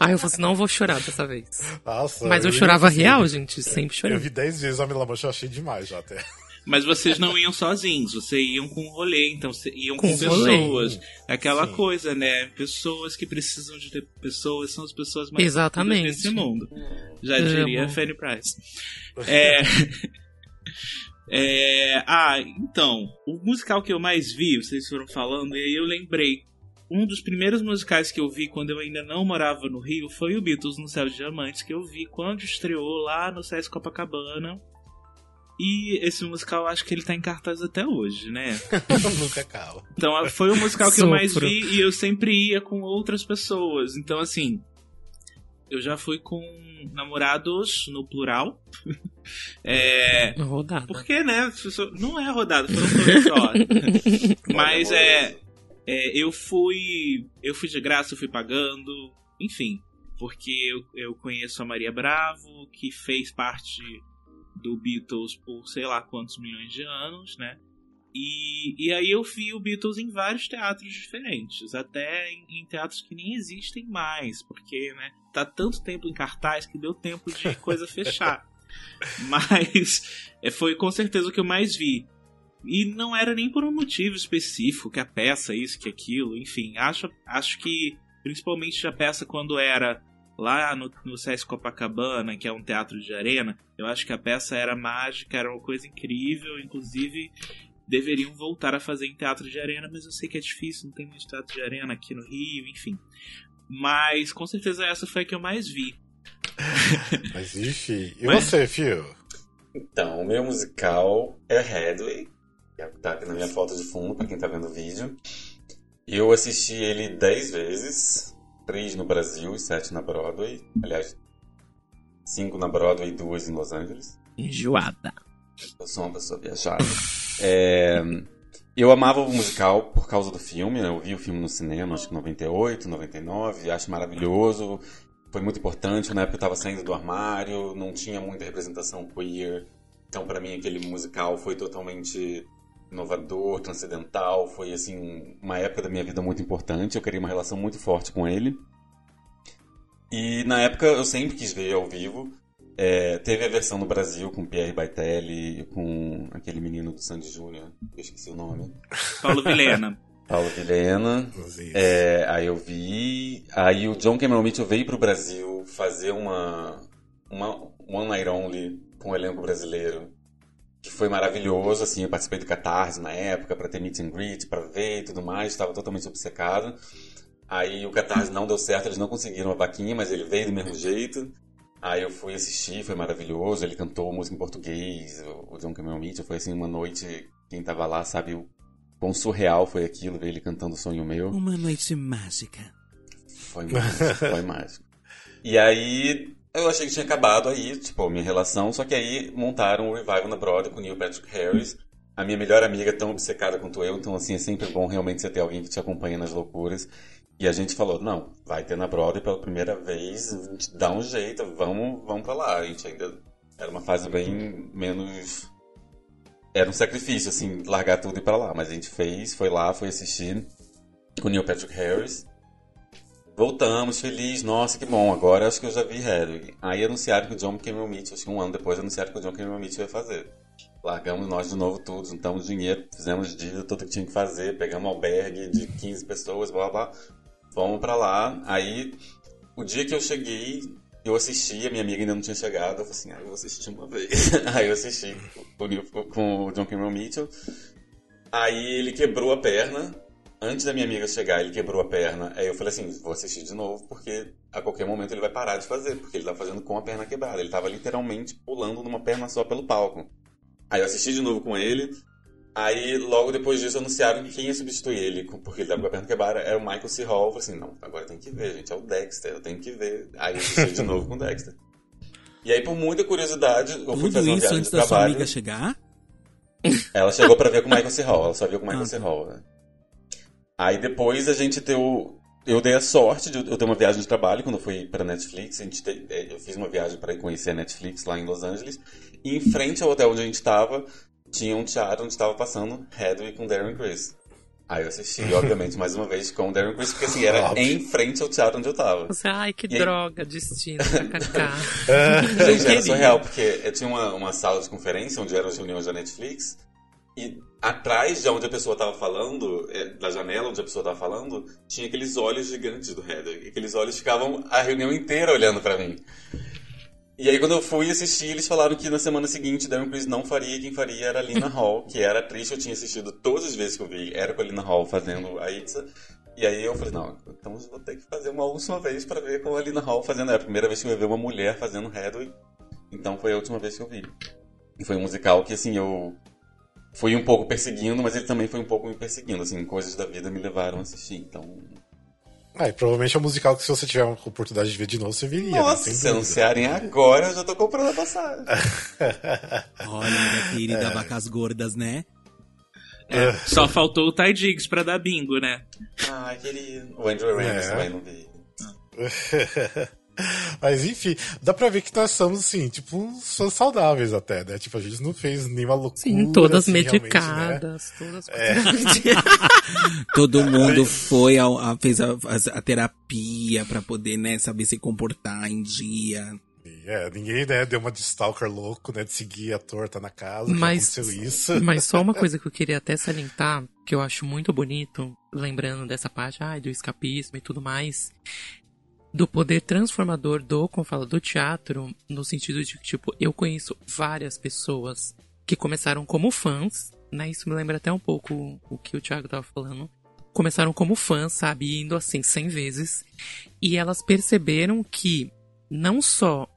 Aí eu falei assim, não vou chorar dessa vez. Nossa, Mas eu ia chorava real, gente, sempre Eu chorei. vi 10 vezes a Mila Mancha, eu achei demais já até. Mas vocês não iam sozinhos, vocês iam com rolê, então vocês iam com, Com rolê. pessoas. Aquela Sim. coisa, né? Pessoas que precisam de ter pessoas são as pessoas mais Exatamente. importantes nesse mundo. Já Amo. diria Fanny Price. É... é... Ah, então, o musical que eu mais vi, vocês foram falando, e aí eu lembrei. Um dos primeiros musicais que eu vi quando eu ainda não morava no Rio foi o Beatles no Céu de Diamantes, que eu vi quando estreou lá no Sesc Copacabana. E esse musical, acho que ele tá em cartaz até hoje, né? Nunca acaba. Então foi o musical que eu mais vi e eu sempre ia com outras pessoas. Então, assim, eu já fui com namorados no plural. É. Rodada. Porque, né? Não é rodada, foram dois só. Mas é. É, eu fui. Eu fui de graça, eu fui pagando, enfim. Porque eu, eu conheço a Maria Bravo, que fez parte do Beatles por sei lá quantos milhões de anos, né? E, e aí eu vi o Beatles em vários teatros diferentes, até em, em, teatros que nem existem mais, porque né, tá tanto tempo em cartaz que deu tempo de coisa fechar. Mas é, foi com certeza o que eu mais vi. E não era nem por um motivo específico, que a peça, isso, que aquilo, enfim. Acho, acho que, principalmente a peça quando era lá no, no Sesc Copacabana, que é um teatro de arena, eu acho que a peça era mágica, era uma coisa incrível, inclusive deveriam voltar a fazer em teatro de arena, mas eu sei que é difícil, não tem muito teatro de arena aqui no Rio, enfim. Mas com certeza essa foi a que eu mais vi. mas enfim, e mas... você, Fio? Então, o meu musical é Headway, que é tá aqui na minha foto de fundo, para quem tá vendo o vídeo. Eu assisti ele dez vezes, três no Brasil e sete na Broadway. Aliás, cinco na Broadway e duas em Los Angeles. Enjoada. Eu sou uma pessoa viajada. É, eu amava o musical por causa do filme, né? Eu vi o filme no cinema, acho que 98, 99, acho maravilhoso. Foi muito importante, na época eu estava saindo do armário, não tinha muita representação queer. Então, para mim, aquele musical foi totalmente inovador, transcendental. Foi, assim, uma época da minha vida muito importante. Eu queria uma relação muito forte com ele. E na época eu sempre quis ver ao vivo. É, teve a versão no Brasil com Pierre Baitelli e com aquele menino do Sandy Júnior, eu esqueci o nome. Paulo Vilena. Paulo Vilena. É, aí eu vi. Aí o John Cameron Mitchell veio pro Brasil fazer uma, uma One Night Only com o elenco brasileiro. Que foi maravilhoso, assim, eu participei do Catarse na época para ter meet and greet, para ver e tudo mais, estava totalmente obcecado. Aí o Catarse não deu certo, eles não conseguiram a vaquinha, mas ele veio do mesmo jeito. Aí eu fui assistir, foi maravilhoso. Ele cantou música em português, o John Cameron Mitchell. Foi assim, uma noite, quem tava lá sabe o quão surreal foi aquilo, ver ele cantando Sonho Meu. Uma noite mágica. Foi mágico, foi mágico. E aí, eu achei que tinha acabado aí, tipo, minha relação. Só que aí montaram o Revival na Broadway com Neil Patrick Harris. A minha melhor amiga tão obcecada quanto eu, então assim, é sempre bom realmente você ter alguém que te acompanha nas loucuras. E a gente falou, não, vai ter na Broadway pela primeira vez, dá um jeito, vamos, vamos pra lá. A gente ainda era uma fase bem menos... Era um sacrifício, assim, largar tudo e ir pra lá. Mas a gente fez, foi lá, foi assistir com Neil Patrick Harris. Voltamos, feliz, nossa, que bom, agora acho que eu já vi Hedwig. Aí anunciaram que o John Cameron Mitchell, acho que um ano depois, anunciaram que o John Cameron Mitchell ia fazer. Largamos nós de novo tudo, juntamos dinheiro, fizemos dívida, tudo que tinha que fazer, pegamos albergue de 15 pessoas, blá blá. Fomos pra lá. Aí, o dia que eu cheguei, eu assisti, a minha amiga ainda não tinha chegado. Eu falei assim, ah, eu vou assistir uma vez. aí eu assisti com, com o John Cameron Mitchell. Aí ele quebrou a perna. Antes da minha amiga chegar, ele quebrou a perna. Aí eu falei assim, vou assistir de novo, porque a qualquer momento ele vai parar de fazer, porque ele tá fazendo com a perna quebrada. Ele tava literalmente pulando numa perna só pelo palco. Aí eu assisti de novo com ele. Aí, logo depois disso, anunciaram que quem ia substituir ele, porque ele tava com a perna quebrada, era o Michael C. Hall. Eu falei assim, não, agora tem que ver, gente, é o Dexter, eu tenho que ver. Aí eu assisti de novo com o Dexter. E aí, por muita curiosidade, eu Tudo fui fazer uma isso viagem antes de da sua trabalho. amiga chegar? Ela chegou pra ver com o Michael C. Hall, ela só viu com o Michael Ah, C. Hall, né? Aí depois a gente deu... Eu dei a sorte de eu ter uma viagem de trabalho quando eu fui pra Netflix. A gente te- eh, eu fiz uma viagem para ir conhecer a Netflix lá em Los Angeles. E em frente ao hotel onde a gente estava, tinha um teatro onde estava passando Hedwig com Darren Criss. Aí eu assisti, obviamente, mais uma vez com o Darren Criss, porque assim, era Óbvio. em frente ao teatro onde eu tava. Você, ai, que E aí- droga, destino, kkk. Gente, era surreal, porque eu tinha uma, uma sala de conferência onde eram as reuniões da Netflix, e atrás de onde a pessoa estava falando, é, da janela onde a pessoa estava falando, tinha aqueles olhos gigantes do Heather. E aqueles olhos ficavam a reunião inteira olhando pra mim. E aí, quando eu fui assistir, eles falaram que na semana seguinte Darren Criss não faria, quem faria era a Lina Hall, que era a atriz que eu tinha assistido todas as vezes que eu vi, era com a Lina Hall fazendo a Itza. E aí eu falei, não, então vou ter que fazer uma última vez pra ver com a Lina Hall fazendo. Era a primeira vez que eu ia ver uma mulher fazendo Hedwig. Então foi a última vez que eu vi. E foi um musical que, assim, eu fui um pouco perseguindo, mas ele também foi um pouco me perseguindo. Assim, coisas da vida me levaram a assistir. Então, Ah, e provavelmente é um musical que se você tiver uma oportunidade de ver de novo, você viria, nossa, né? se anunciarem agora, eu já tô comprando a passagem. Olha, minha querida vacas gordas, né? É, só faltou o Ty Diggs pra dar bingo, né? Ai, querido. O Andrew Ramos É. também não vi. Mas enfim, dá pra ver que nós somos, assim, tipo, uns fãs saudáveis até, né? Tipo, a gente não fez nenhuma loucura. Sim, todas assim, realmente, né? medicadas, todas Todo mundo foi ao, a- fez a, a- a terapia pra poder, né, saber se comportar em dia. É, ninguém, né, deu uma de stalker louco, né, de seguir a torta na casa, que Mas, aconteceu isso. mas só uma coisa que eu queria até salientar, que eu acho muito bonito, lembrando dessa parte ai, do escapismo e tudo mais, do poder transformador do, como fala, do teatro, no sentido de que, tipo, eu conheço várias pessoas que começaram como fãs, né? Isso me lembra até um pouco o que o Thiago tava falando. Começaram como fãs, sabe? Indo assim 100 vezes. E elas perceberam que não só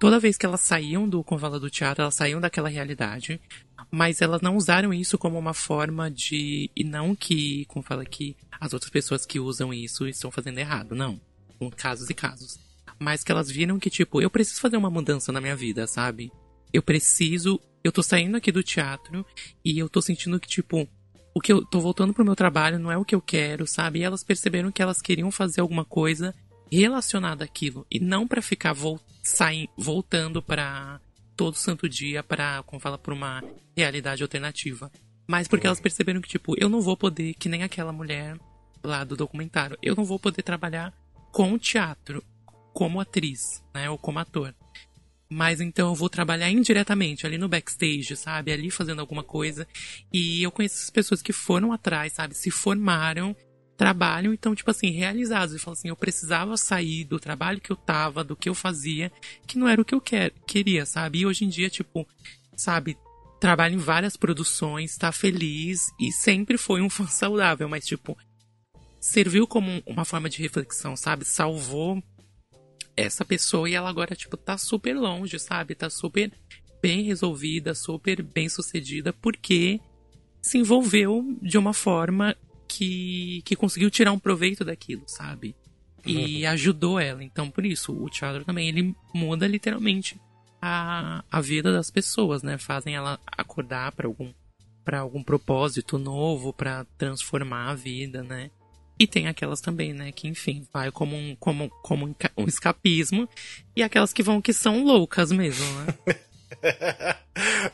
toda vez que elas saíam do Convala do Teatro, elas saíam daquela realidade, mas elas não usaram isso como uma forma de. E não que, como fala aqui, as outras pessoas que usam isso estão fazendo errado, não. Casos e casos. Mas que elas viram que, tipo, eu preciso fazer uma mudança na minha vida, sabe? Eu preciso. Eu tô saindo aqui do teatro e eu tô sentindo que, tipo, o que eu tô voltando pro meu trabalho não é o que eu quero, sabe? E elas perceberam que elas queriam fazer alguma coisa relacionada àquilo e não pra ficar vol sair, voltando pra todo santo dia para, como fala, pra uma realidade alternativa. Mas porque elas perceberam que, tipo, eu não vou poder, que nem aquela mulher lá do documentário, eu não vou poder trabalhar com teatro como atriz, né, ou como ator. Mas então eu vou trabalhar indiretamente ali no backstage, sabe? Ali fazendo alguma coisa. E eu conheço as pessoas que foram atrás, sabe? Se formaram, trabalham, então, tipo assim, realizados. E falam assim, eu precisava sair do trabalho que eu tava, do que eu fazia, que não era o que eu quer, queria, sabe? E hoje em dia, tipo, sabe? Trabalha em várias produções, tá feliz e sempre foi um fã saudável, mas, tipo, serviu como uma forma de reflexão, sabe? Salvou essa pessoa e ela agora, tipo, tá super longe, sabe? Tá super bem resolvida, super bem sucedida, porque se envolveu de uma forma que, que conseguiu tirar um proveito daquilo, sabe? E ajudou ela. Então, por isso, o teatro também, ele muda literalmente a, a vida das pessoas, né? Fazem ela acordar para algum, pra algum propósito novo, para transformar a vida, né? E tem aquelas também, né, que enfim, vai como um, como, como um ca- escapismo, e aquelas que vão que são loucas mesmo, né?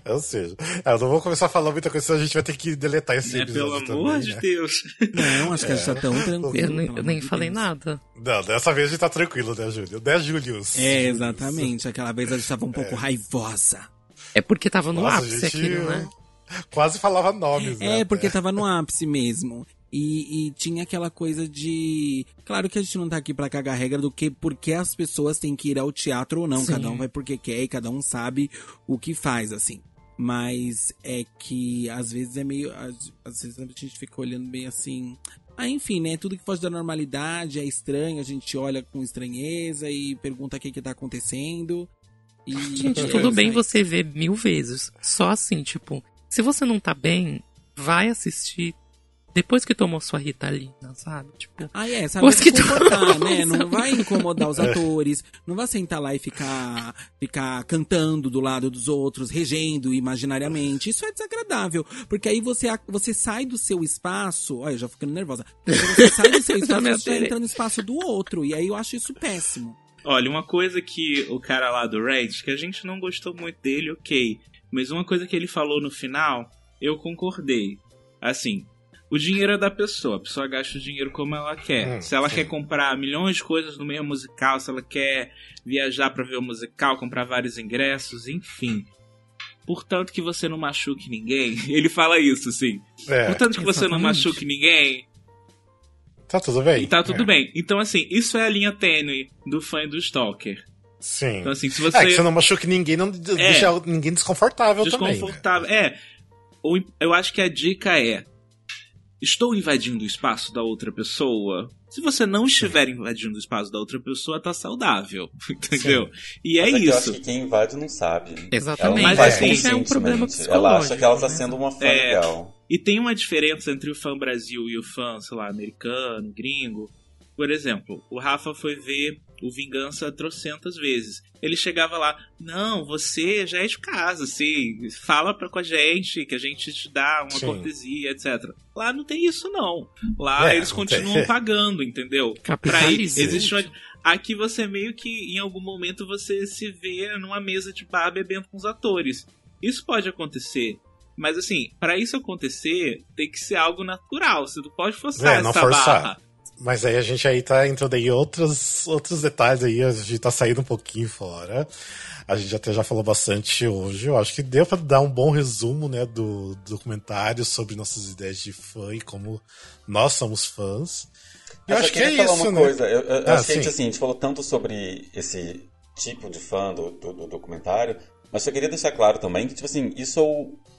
Ou seja, é, eu não vou começar a falar muita coisa, senão a gente vai ter que deletar esse Né? episódio Pelo amor também, de né? Deus. Não, acho que a gente tá tão tranquilo. Eu nem, eu nem amor de falei Deus. nada. Não, dessa vez a gente tá tranquilo, né, Júlio? 10 Július. É, exatamente. Aquela vez a gente tava um pouco raivosa. É porque tava no Nossa, ápice gente, aquilo, né? Quase falava nomes, né? É, porque tava no ápice mesmo. E, e tinha aquela coisa de. Claro que a gente não tá aqui pra cagar regra do que porque as pessoas têm que ir ao teatro ou não. Sim. Cada um vai porque quer e cada um sabe o que faz, assim. Mas é que às vezes é meio. Às, às vezes a gente fica olhando bem assim. Ah, enfim, né? Tudo que foge da normalidade é estranho, a gente olha com estranheza e pergunta o que que tá acontecendo. E Gente, é tudo bem você ver mil vezes. Só assim, tipo, se você não tá bem, vai assistir depois que tomou sua Ritalina, sabe? Tipo, Ah, é, sabe Pois se que comportar, né? Não sabe? vai incomodar os atores, não vai sentar lá e ficar, ficar cantando do lado dos outros, regendo imaginariamente. Isso é desagradável, porque aí você, você sai do seu espaço, olha, eu já ficando nervosa. Você sai do seu Já espaço e você alterei. entra no espaço do outro, e aí eu acho isso péssimo. Olha, uma coisa que o cara lá do Reddit, que a gente não gostou muito dele, ok. Mas uma coisa que ele falou no final, eu concordei. Assim, o dinheiro é da pessoa, a pessoa gasta o dinheiro como ela quer. Hum, se ela sim. quer comprar milhões de coisas no meio musical, se ela quer viajar pra ver o musical, comprar vários ingressos, enfim. Portanto que você não machuque ninguém. Ele fala isso, sim. É, Portanto que você não exatamente. machuque ninguém, tá tudo bem? e tá tudo É, bem. Então, assim, isso é a linha tênue do fã e do stalker. Sim. Então, assim, se você. É, que você não machuque ninguém, não deixa ninguém desconfortável, também. né? desconfortável. É. Eu acho que a dica é: estou invadindo o espaço da outra pessoa. Se você não estiver invadindo o espaço da outra pessoa, tá saudável. Entendeu? E é Mas que eu acho isso. que quem invade não sabe. Exatamente. Ela não Mas assim, isso é um problema conscientemente. Ela acha que ela tá psicológico, sendo uma fã É. legal. E tem uma diferença entre o fã Brasil e o fã, sei lá, americano, gringo. Por exemplo, o Rafa foi ver o Vingança trocentas vezes. Ele chegava lá, não, você já é de casa, assim, fala pra, com a gente, que a gente te dá uma Sim. cortesia, etc. Lá não tem isso, não. Lá É, eles continuam tem. pagando, entendeu? Pra ir, existe uma... Aqui você meio que, em algum momento, você se vê numa mesa de bar bebendo com os atores. Isso pode acontecer. Mas assim, pra isso acontecer, tem que ser algo natural. Você não pode forçar É, não essa forçar. barra. Mas aí a gente aí tá entrando aí em outros, outros detalhes aí, a gente tá saindo um pouquinho fora. A gente até já falou bastante hoje. Eu acho que deu pra dar um bom resumo, né, do, do documentário sobre nossas ideias de fã e como nós somos fãs. Eu Eu acho que é queria falar isso, uma né? coisa. Eu, eu Ah, acho que a gente, sim. assim, a gente falou tanto sobre esse tipo de fã do, do, do documentário, mas só queria deixar claro também que, tipo assim, isso é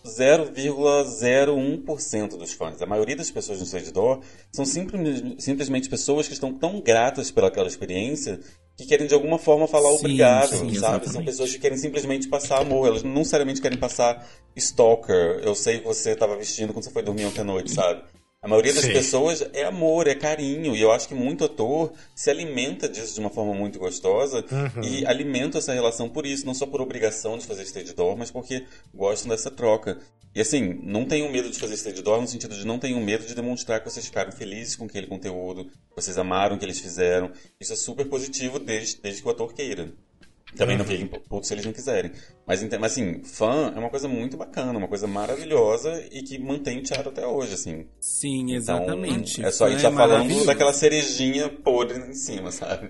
0,01% dos fãs. A maioria das pessoas no Seguidor são simplesmente, simplesmente pessoas que estão tão gratas pelaquela experiência que querem de alguma forma falar Sim, obrigado, sim, sabe? exatamente. São pessoas que querem simplesmente passar amor, elas não necessariamente querem passar stalker. Eu sei que você estava vestindo quando você foi dormir ontem à noite, sabe? A maioria das Sim. pessoas é amor, é carinho. E eu acho que muito ator se alimenta disso de uma forma muito gostosa Uhum. e alimenta essa relação por isso, não só por obrigação de fazer stage door, mas porque gostam dessa troca. E assim, não tenham medo de fazer stage door no sentido de não tenham medo de demonstrar que vocês ficaram felizes com aquele conteúdo, que vocês amaram o que eles fizeram. Isso é super positivo desde, desde que o ator queira. Também não Uhum. fiquem putos se eles não quiserem. Mas, mas assim, fã é uma coisa muito bacana, uma coisa maravilhosa e que mantém o teatro até hoje, assim. Sim, Então, exatamente. é só a gente tá é falando maravilhoso. daquela cerejinha podre em cima, sabe?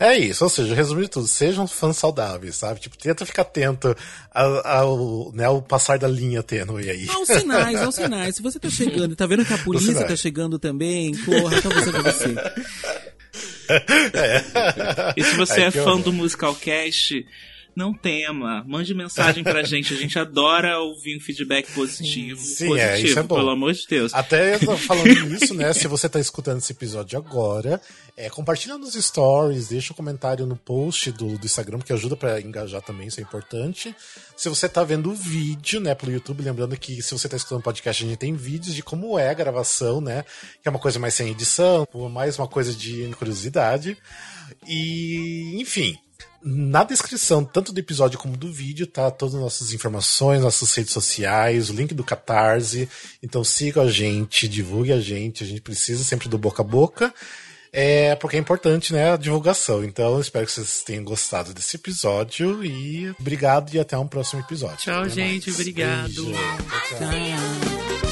É isso, ou seja, resumindo tudo, sejam fãs saudáveis, sabe? Tipo, tenta ficar atento ao, ao, né, ao passar da linha tênue aí. Aos sinais, aos sinais. Se você tá chegando e tá vendo que a polícia tá chegando também, corra, tá você pra você. E se você é que fã horror. do Musicalcast, não tema. Mande mensagem pra gente. A gente adora ouvir um feedback positivo. Sim, positivo, é, isso é bom. pelo amor de Deus. Até falando nisso, né? Se você tá escutando esse episódio agora, é, compartilha nos stories, deixa um comentário no post do, do Instagram, que ajuda pra engajar também, isso é importante. Se você tá vendo o vídeo, né, pelo YouTube, lembrando que se você tá escutando podcast, a gente tem vídeos de como é a gravação, né? Que é uma coisa mais sem edição, mais uma coisa de curiosidade. E, enfim, na descrição, tanto do episódio como do vídeo, tá todas as nossas informações, nossas redes sociais, o link do Catarse. Então siga a gente, divulgue a gente, a gente precisa sempre do boca a boca. É, porque é importante, né, a divulgação. Então, espero que vocês tenham gostado desse episódio e obrigado e até um próximo episódio. Tchau, Até gente, mais. obrigado. Beijo. Tchau, tchau.